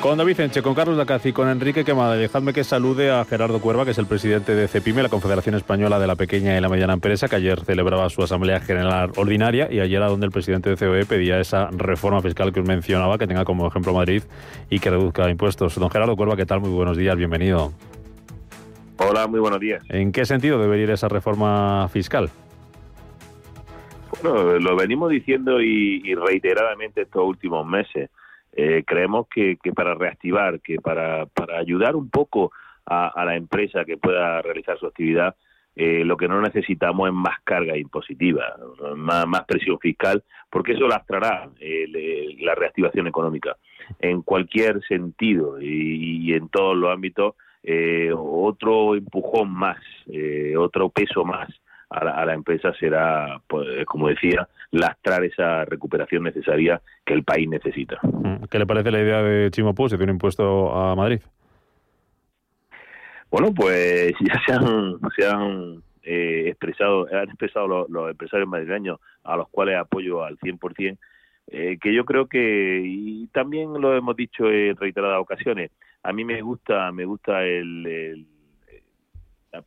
Con David Enche, con Carlos Lacaz y con Enrique Quemada, dejadme que salude a Gerardo Cuerva, que es el presidente de CEPIME, la Confederación Española de la Pequeña y la Mediana Empresa, que ayer celebraba su Asamblea General Ordinaria y ayer a donde el presidente de COE pedía esa reforma fiscal que os mencionaba, que tenga como ejemplo Madrid y que reduzca impuestos. Don Gerardo Cuerva, ¿qué tal? Muy buenos días, bienvenido. Hola, muy buenos días. ¿En qué sentido debería ir esa reforma fiscal? Bueno, lo venimos diciendo y reiteradamente estos últimos meses. Eh, creemos que, para reactivar, que para, para ayudar un poco a, la empresa que pueda realizar su actividad, eh, lo que no necesitamos es más carga impositiva, más, más presión fiscal, porque eso lastrará eh, la reactivación económica. En cualquier sentido y, en todos los ámbitos, otro empujón más, otro peso más a la, empresa será, pues, como decía, lastrar esa recuperación necesaria que el país necesita. Mm, ¿Qué le parece la idea de Chimo Puig de un impuesto a Madrid? Bueno, pues ya se han, se han eh, expresado, han expresado los, empresarios madrileños a los cuales apoyo al 100%, eh, que yo creo que, y también lo hemos dicho en reiteradas ocasiones, a mí me gusta, me gusta el,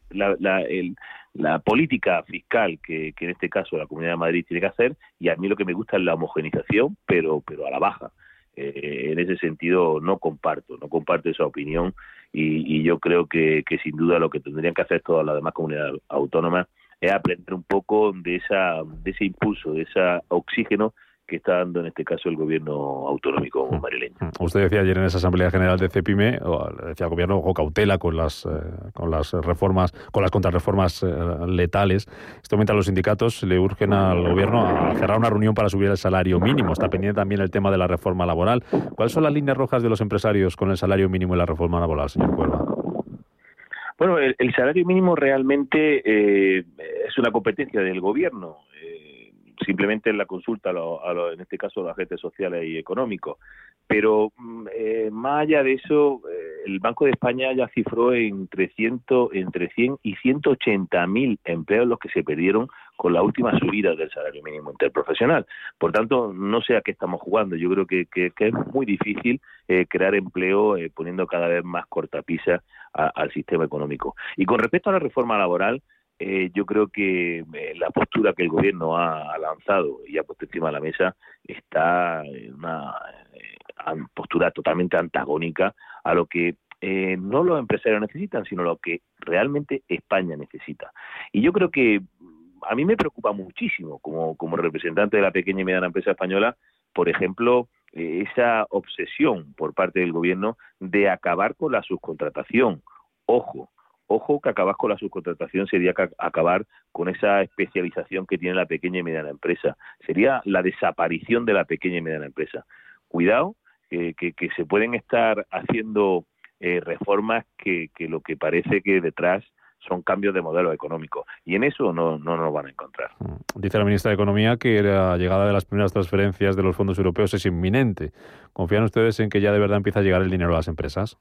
la, política fiscal que, en este caso la Comunidad de Madrid tiene que hacer y a mí lo que me gusta es la homogenización, pero, pero a la baja. Eh, en ese sentido no comparto, no comparto esa opinión y, yo creo que, que, sin duda lo que tendrían que hacer todas las demás comunidades autónomas es aprender un poco de, esa, de ese impulso, de ese oxígeno que está dando en este caso el gobierno autonómico mm. madrileño. Mm. Usted decía ayer en esa Asamblea General de CEPIME, decía el gobierno ojo cautela con las, eh, con las reformas, con las contrarreformas eh, letales. Esto mientras los sindicatos le urgen al gobierno a cerrar una reunión para subir el salario mínimo. Está pendiente también el tema de la reforma laboral. ¿Cuáles son las líneas rojas de los empresarios con el salario mínimo y la reforma laboral, señor Cuerva? Bueno, el, salario mínimo realmente eh, es una competencia del gobierno simplemente en la consulta, a en este caso, a los agentes sociales y económicos. Pero mm, eh, más allá de eso, eh, el Banco de España ya cifró entre, ciento, entre 100 y 180 mil empleos los que se perdieron con la última subida del salario mínimo interprofesional. Por tanto, no sé a qué estamos jugando. Yo creo que, es muy difícil eh, crear empleo poniendo cada vez más cortapisa al sistema económico. Y con respecto a la reforma laboral, eh, yo creo que eh, la postura que el gobierno ha, lanzado y ha puesto encima de la mesa está en una eh, postura totalmente antagónica a lo que no los empresarios necesitan, sino lo que realmente España necesita. Y yo creo que a mí me preocupa muchísimo como, como representante de la pequeña y mediana empresa española, por ejemplo, esa obsesión por parte del gobierno de acabar con la subcontratación. Ojo, Ojo que acabar con la subcontratación sería acabar con esa especialización que tiene la pequeña y mediana empresa. Sería la desaparición de la pequeña y mediana empresa. Cuidado, que, se pueden estar haciendo eh, reformas que, lo que parece que detrás son cambios de modelo económico. Y en eso no, no nos van a encontrar. Mm. Dice la ministra de Economía que la llegada de las primeras transferencias de los fondos europeos es inminente. ¿Confían ustedes en que ya de verdad empieza a llegar el dinero a las empresas?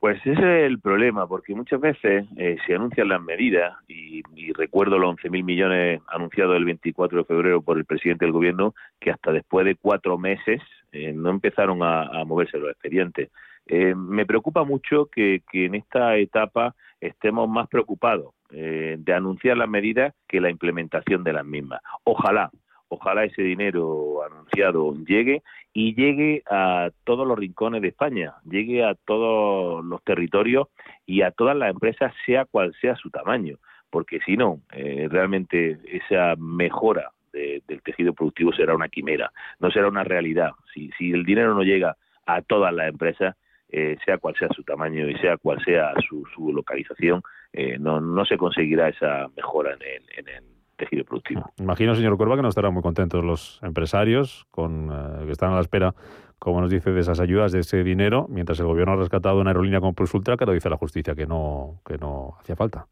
Pues ese es el problema, porque muchas veces eh, se anuncian las medidas, y, recuerdo los 11.000 millones anunciados el 24 de febrero por el presidente del gobierno, que hasta después de cuatro meses eh, no empezaron a, moverse los expedientes. Eh, me preocupa mucho que, que, en esta etapa estemos más preocupados de anunciar las medidas que la implementación de las mismas. Ojalá, ojalá ese dinero anunciado llegue y llegue a todos los rincones de España, llegue a todos los territorios y a todas las empresas, sea cual sea su tamaño, porque si no, eh, realmente esa mejora del tejido productivo será una quimera, no será una realidad. Si, si el dinero no llega a todas las empresas, eh, sea cual sea su tamaño y sea cual sea su, su localización, eh, no, no se conseguirá esa mejora en el, en el tejido productivo. Imagino, señor Cuerva, que no estarán muy contentos los empresarios con, eh, que están a la espera, como nos dice, de esas ayudas, de ese dinero, mientras el gobierno ha rescatado una aerolínea con Plus Ultra que lo dice la justicia que no, que no hacía falta.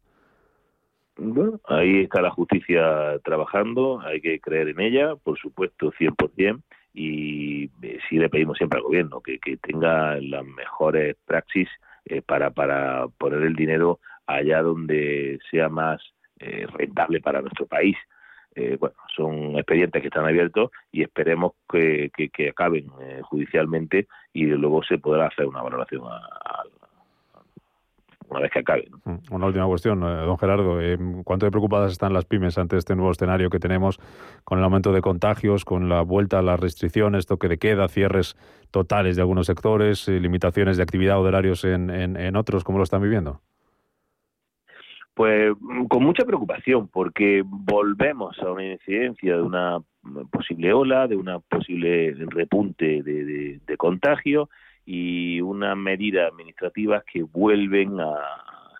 Bueno, ahí está la justicia trabajando, hay que creer en ella, por supuesto, 100%, y eh, sí le pedimos siempre al gobierno que, que tenga las mejores praxis eh, para, para poner el dinero allá donde sea más eh, rentable para nuestro país. Eh, bueno, son expedientes que están abiertos y esperemos que, que, acaben eh, judicialmente y luego se podrá hacer una valoración una vez que acaben. Mm, una última cuestión, don Gerardo. ¿Cuánto de preocupadas están las pymes ante este nuevo escenario que tenemos con el aumento de contagios, con la vuelta a las restricciones, toque de queda, cierres totales de algunos sectores, limitaciones de actividad o de horarios en, en, en otros? ¿Cómo lo están viviendo? Pues mm, con mucha preocupación, porque volvemos a una incidencia de una posible ola, de una posible repunte de, contagio y unas medidas administrativas que vuelven a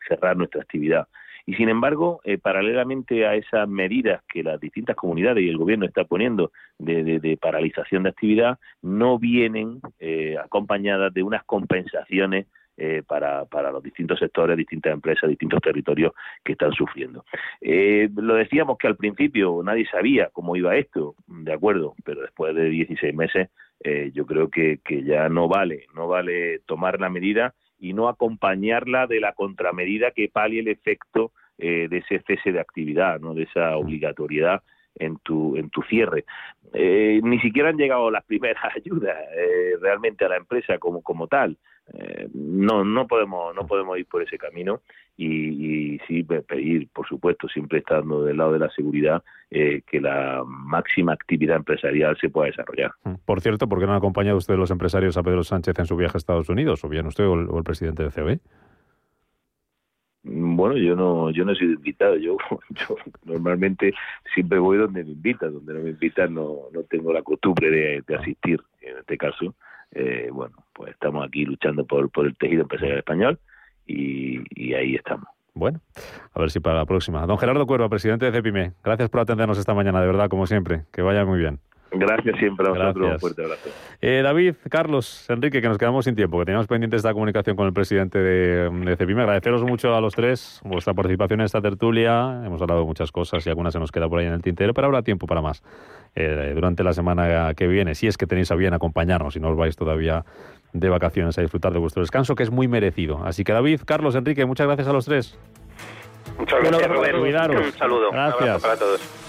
cerrar nuestra actividad. Y sin embargo, eh, paralelamente a esas medidas que las distintas comunidades y el gobierno está poniendo de, paralización de actividad, no vienen eh, acompañadas de unas compensaciones eh, para, para los distintos sectores, distintas empresas, distintos territorios que están sufriendo. Eh, lo decíamos que al principio nadie sabía cómo iba esto, de acuerdo, pero después de 16 meses eh, yo creo que, ya no vale, no vale tomar la medida y no acompañarla de la contramedida que palie el efecto de ese cese de actividad, no de esa obligatoriedad en tu en tu cierre. ni siquiera han llegado las primeras ayudas realmente a la empresa como tal. Eh, no no podemos no podemos ir por ese camino y, y, sí pedir por supuesto siempre estando del lado de la seguridad eh, que la máxima actividad empresarial se pueda desarrollar mm. por cierto ¿por qué no han acompañado usted los empresarios a Pedro Sánchez en su viaje a Estados Unidos o bien usted o el, presidente de COE bueno, yo no, yo no he sido invitado. Yo, yo normalmente siempre voy donde me invitan. Donde no me invitan no, no tengo la costumbre de, de asistir. En este caso, eh, bueno, pues estamos aquí luchando por, por el tejido empresarial español y, y ahí estamos. Bueno, a ver si para la próxima. Don Gerardo Cuerva, presidente de CEPIME, gracias por atendernos esta mañana, de verdad, como siempre. Que vaya muy bien. Gracias siempre a vosotros. Un fuerte abrazo. Eh, David, Carlos, Enrique, que nos quedamos sin tiempo, que teníamos pendiente esta comunicación con el presidente de, de CEPIME. Agradeceros mucho a los tres vuestra participación en esta tertulia. Hemos hablado de muchas cosas y algunas se nos queda por ahí en el tintero, pero habrá tiempo para más eh, durante la semana que viene, si es que tenéis a bien acompañarnos y no os vais todavía de vacaciones a disfrutar de vuestro descanso, que es muy merecido. Así que David, Carlos, Enrique, muchas gracias a los tres. Muchas gracias, Rubén. Un saludo. Gracias. para todos.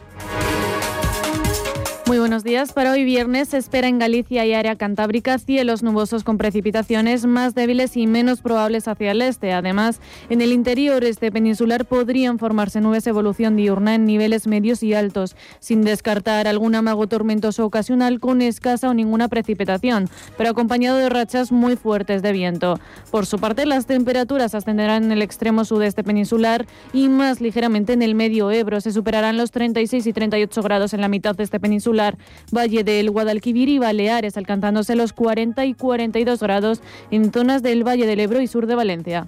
Muy buenos días. Para hoy viernes se espera en Galicia y área cantábrica cielos nubosos con precipitaciones más débiles y menos probables hacia el este. Además, en el interior este peninsular podrían formarse nubes de evolución diurna en niveles medios y altos, sin descartar algún amago tormentoso ocasional con escasa o ninguna precipitación, pero acompañado de rachas muy fuertes de viento. Por su parte, las temperaturas ascenderán en el extremo sudeste peninsular y más ligeramente en el medio Ebro. Se superarán los 36 y 38 grados en la mitad de este peninsular Valle del Guadalquivir y Baleares, alcanzándose los 40 y 42 grados en zonas del Valle del Ebro y sur de Valencia.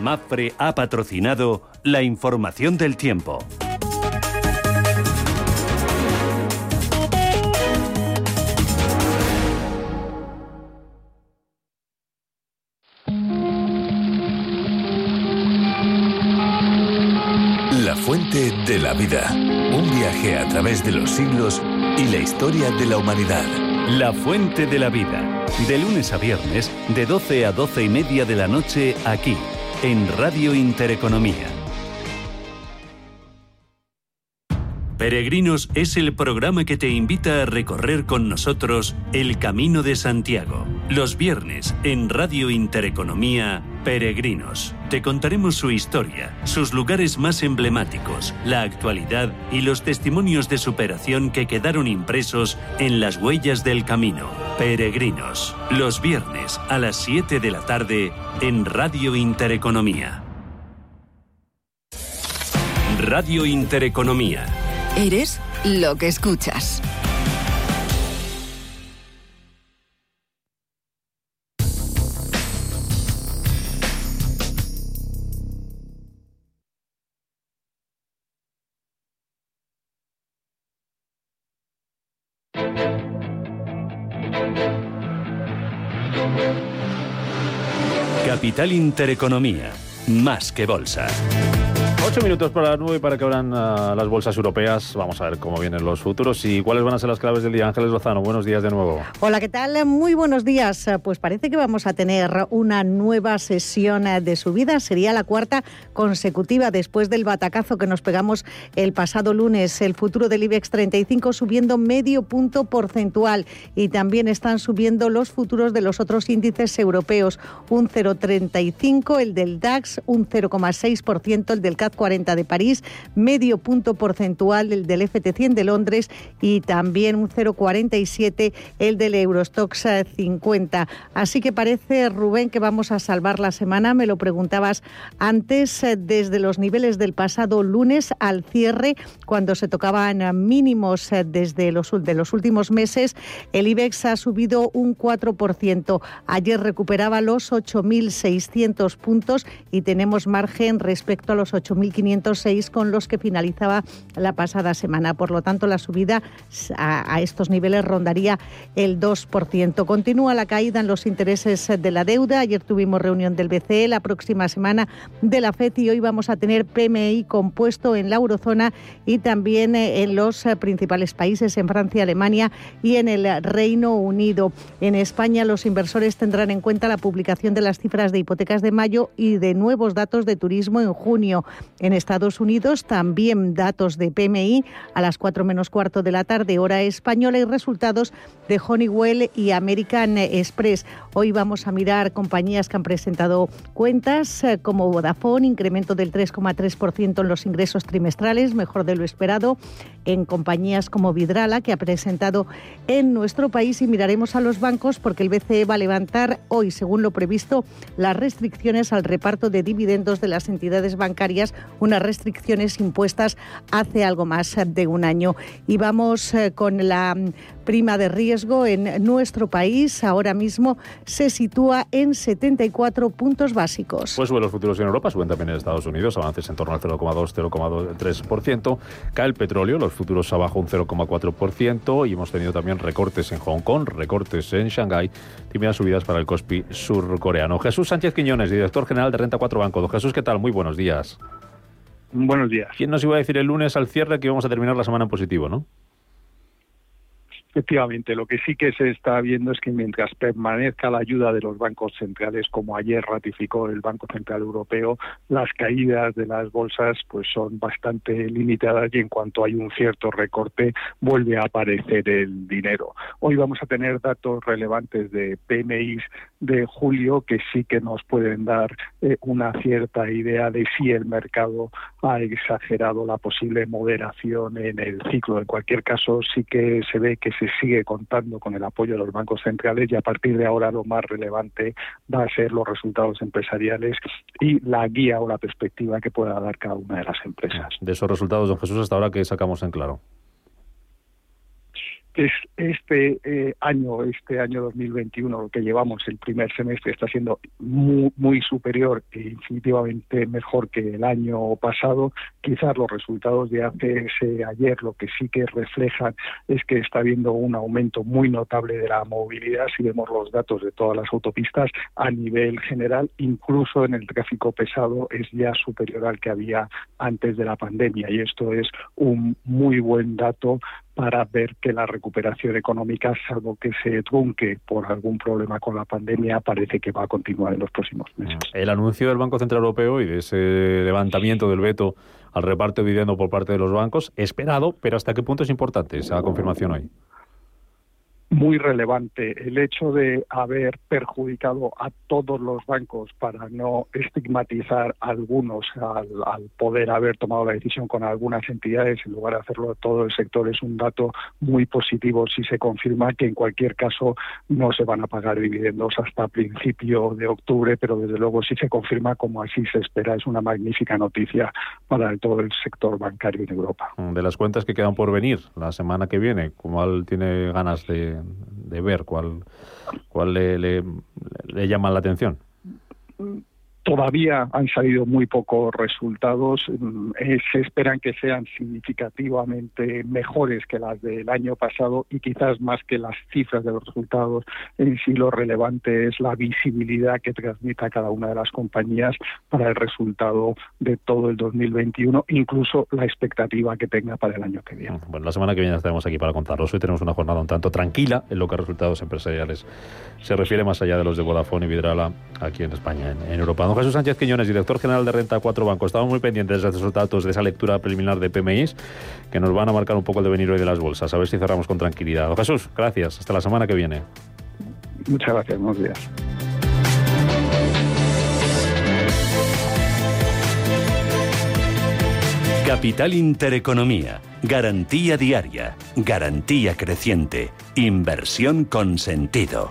MAPRE ha patrocinado la información del tiempo. La fuente de la vida. Un viaje a través de los siglos y la historia de la humanidad. La Fuente de la Vida. De lunes a viernes, de 12 a 12 y media de la noche, aquí, en Radio Intereconomía. Peregrinos es el programa que te invita a recorrer con nosotros el Camino de Santiago. Los viernes en Radio Intereconomía, Peregrinos. Te contaremos su historia, sus lugares más emblemáticos, la actualidad y los testimonios de superación que quedaron impresos en las huellas del camino. Peregrinos. Los viernes a las 7 de la tarde en Radio Intereconomía. Radio Intereconomía Eres lo que escuchas. Capital Intereconomía, más que bolsa. Ocho minutos para las nueve para que abran ah, las bolsas europeas. Vamos a ver cómo vienen los futuros y cuáles van a ser las claves del día. Ángeles Lozano, buenos días de nuevo. Hola, ¿qué tal? Muy buenos días. Pues parece que vamos a tener una nueva sesión de subida. Sería la cuarta consecutiva después del batacazo que nos pegamos el pasado lunes. El futuro del IBEX 35 subiendo medio punto porcentual y también están subiendo los futuros de los otros índices europeos. Un 0,35 el del DAX, un 0,6% el del CAC 40 de París, medio punto porcentual el del FT100 de Londres y también un 0,47 el del Eurostox 50. Así que parece, Rubén, que vamos a salvar la semana. Me lo preguntabas antes, eh, desde los niveles del pasado lunes al cierre, cuando se tocaban mínimos eh, desde los, de los últimos meses, el IBEX ha subido un 4%. Ayer recuperaba los 8.600 puntos y tenemos margen respecto a los 8.000 1.506 con los que finalizaba la pasada semana. Por lo tanto, la subida a, estos niveles rondaría el 2%. Continúa la caída en los intereses de la deuda. Ayer tuvimos reunión del BCE, la próxima semana de la FED y hoy vamos a tener PMI compuesto en la eurozona y también eh, en los eh, principales países, en Francia, Alemania y en el Reino Unido. En España, los inversores tendrán en cuenta la publicación de las cifras de hipotecas de mayo y de nuevos datos de turismo en junio. En Estados Unidos también datos de PMI a las 4 menos cuarto de la tarde, hora española, y resultados de Honeywell y American Express. Hoy vamos a mirar compañías que han presentado cuentas eh, como Vodafone, incremento del 3,3% en los ingresos trimestrales, mejor de lo esperado, en compañías como Vidrala, que ha presentado en nuestro país, y miraremos a los bancos porque el BCE va a levantar hoy, según lo previsto, las restricciones al reparto de dividendos de las entidades bancarias unas restricciones impuestas hace algo más de un año. Y vamos eh, con la prima de riesgo en nuestro país. Ahora mismo se sitúa en 74 puntos básicos. Pues suben los futuros en Europa, suben también en Estados Unidos, avances en torno al 0,2-0,3%. Cae el petróleo, los futuros abajo un 0,4% y hemos tenido también recortes en Hong Kong, recortes en Shanghái, tímidas subidas para el Kospi surcoreano. Jesús Sánchez Quiñones, director general de Renta 4 Banco. Jesús, ¿qué tal? Muy buenos días. Buenos días. ¿Quién nos iba a decir el lunes al cierre que íbamos a terminar la semana en positivo, no? Efectivamente, lo que sí que se está viendo es que mientras permanezca la ayuda de los bancos centrales, como ayer ratificó el Banco Central Europeo, las caídas de las bolsas pues son bastante limitadas y en cuanto hay un cierto recorte vuelve a aparecer el dinero. Hoy vamos a tener datos relevantes de PMI de julio que sí que nos pueden dar eh, una cierta idea de si el mercado ha exagerado la posible moderación en el ciclo. En cualquier caso, sí que se ve que se sigue contando con el apoyo de los bancos centrales y a partir de ahora lo más relevante va a ser los resultados empresariales y la guía o la perspectiva que pueda dar cada una de las empresas. De esos resultados, don Jesús, hasta ahora que sacamos en claro es este eh, año, este año 2021, lo que llevamos, el primer semestre, está siendo muy, muy superior e infinitivamente mejor que el año pasado. Quizás los resultados de hace ayer lo que sí que reflejan es que está habiendo un aumento muy notable de la movilidad. Si vemos los datos de todas las autopistas a nivel general, incluso en el tráfico pesado, es ya superior al que había antes de la pandemia. Y esto es un muy buen dato para ver que la recuperación económica, salvo que se trunque por algún problema con la pandemia, parece que va a continuar en los próximos meses. El anuncio del Banco Central Europeo y de ese levantamiento del veto al reparto de dividendo por parte de los bancos, esperado, pero ¿hasta qué punto es importante esa confirmación hoy? Muy relevante el hecho de haber perjudicado a todos los bancos para no estigmatizar a algunos al, poder haber tomado la decisión con algunas entidades en lugar de hacerlo todo el sector es un dato muy positivo si se confirma que en cualquier caso no se van a pagar dividendos hasta principio de octubre pero desde luego si se confirma como así se espera es una magnífica noticia para todo el sector bancario en Europa. De las cuentas que quedan por venir la semana que viene, ¿cuál tiene ganas de de, ver? ¿Cuál, cuál le, le, le llama la atención? Todavía han salido muy pocos resultados. Mm, eh, se esperan que sean significativamente mejores que las del año pasado y quizás más que las cifras de los resultados. En sí lo relevante es la visibilidad que transmita cada una de las compañías para el resultado de todo el 2021, incluso la expectativa que tenga para el año que viene. Bueno, la semana que viene estaremos aquí para contarlos. Hoy tenemos una jornada un tanto tranquila en lo que a resultados empresariales se refiere más allá de los de Vodafone y Vidrala aquí en España, en, Europa. Jesús Sánchez Quiñones, director general de Renta 4 Banco. Estamos muy pendientes de esos datos, de esa lectura preliminar de PMIs, que nos van a marcar un poco el devenir hoy de las bolsas. A ver si cerramos con tranquilidad. Jesús, gracias. Hasta la semana que viene. Muchas gracias. Buenos días. Capital Intereconomía. Garantía diaria. Garantía creciente. Inversión con sentido.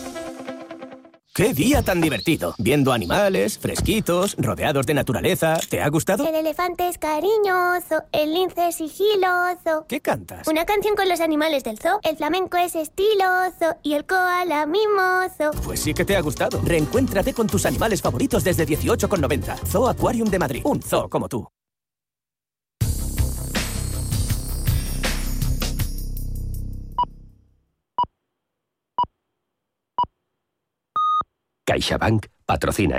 ¡Qué día tan divertido! Viendo animales, fresquitos, rodeados de naturaleza. ¿Te ha gustado? El elefante es cariñoso, el lince es sigiloso. ¿Qué cantas? Una canción con los animales del zoo. El flamenco es estiloso y el koala mimoso. Pues sí que te ha gustado. Reencuéntrate con tus animales favoritos desde 18,90. Zoo Aquarium de Madrid. Un zoo como tú. CaixaBank patrocina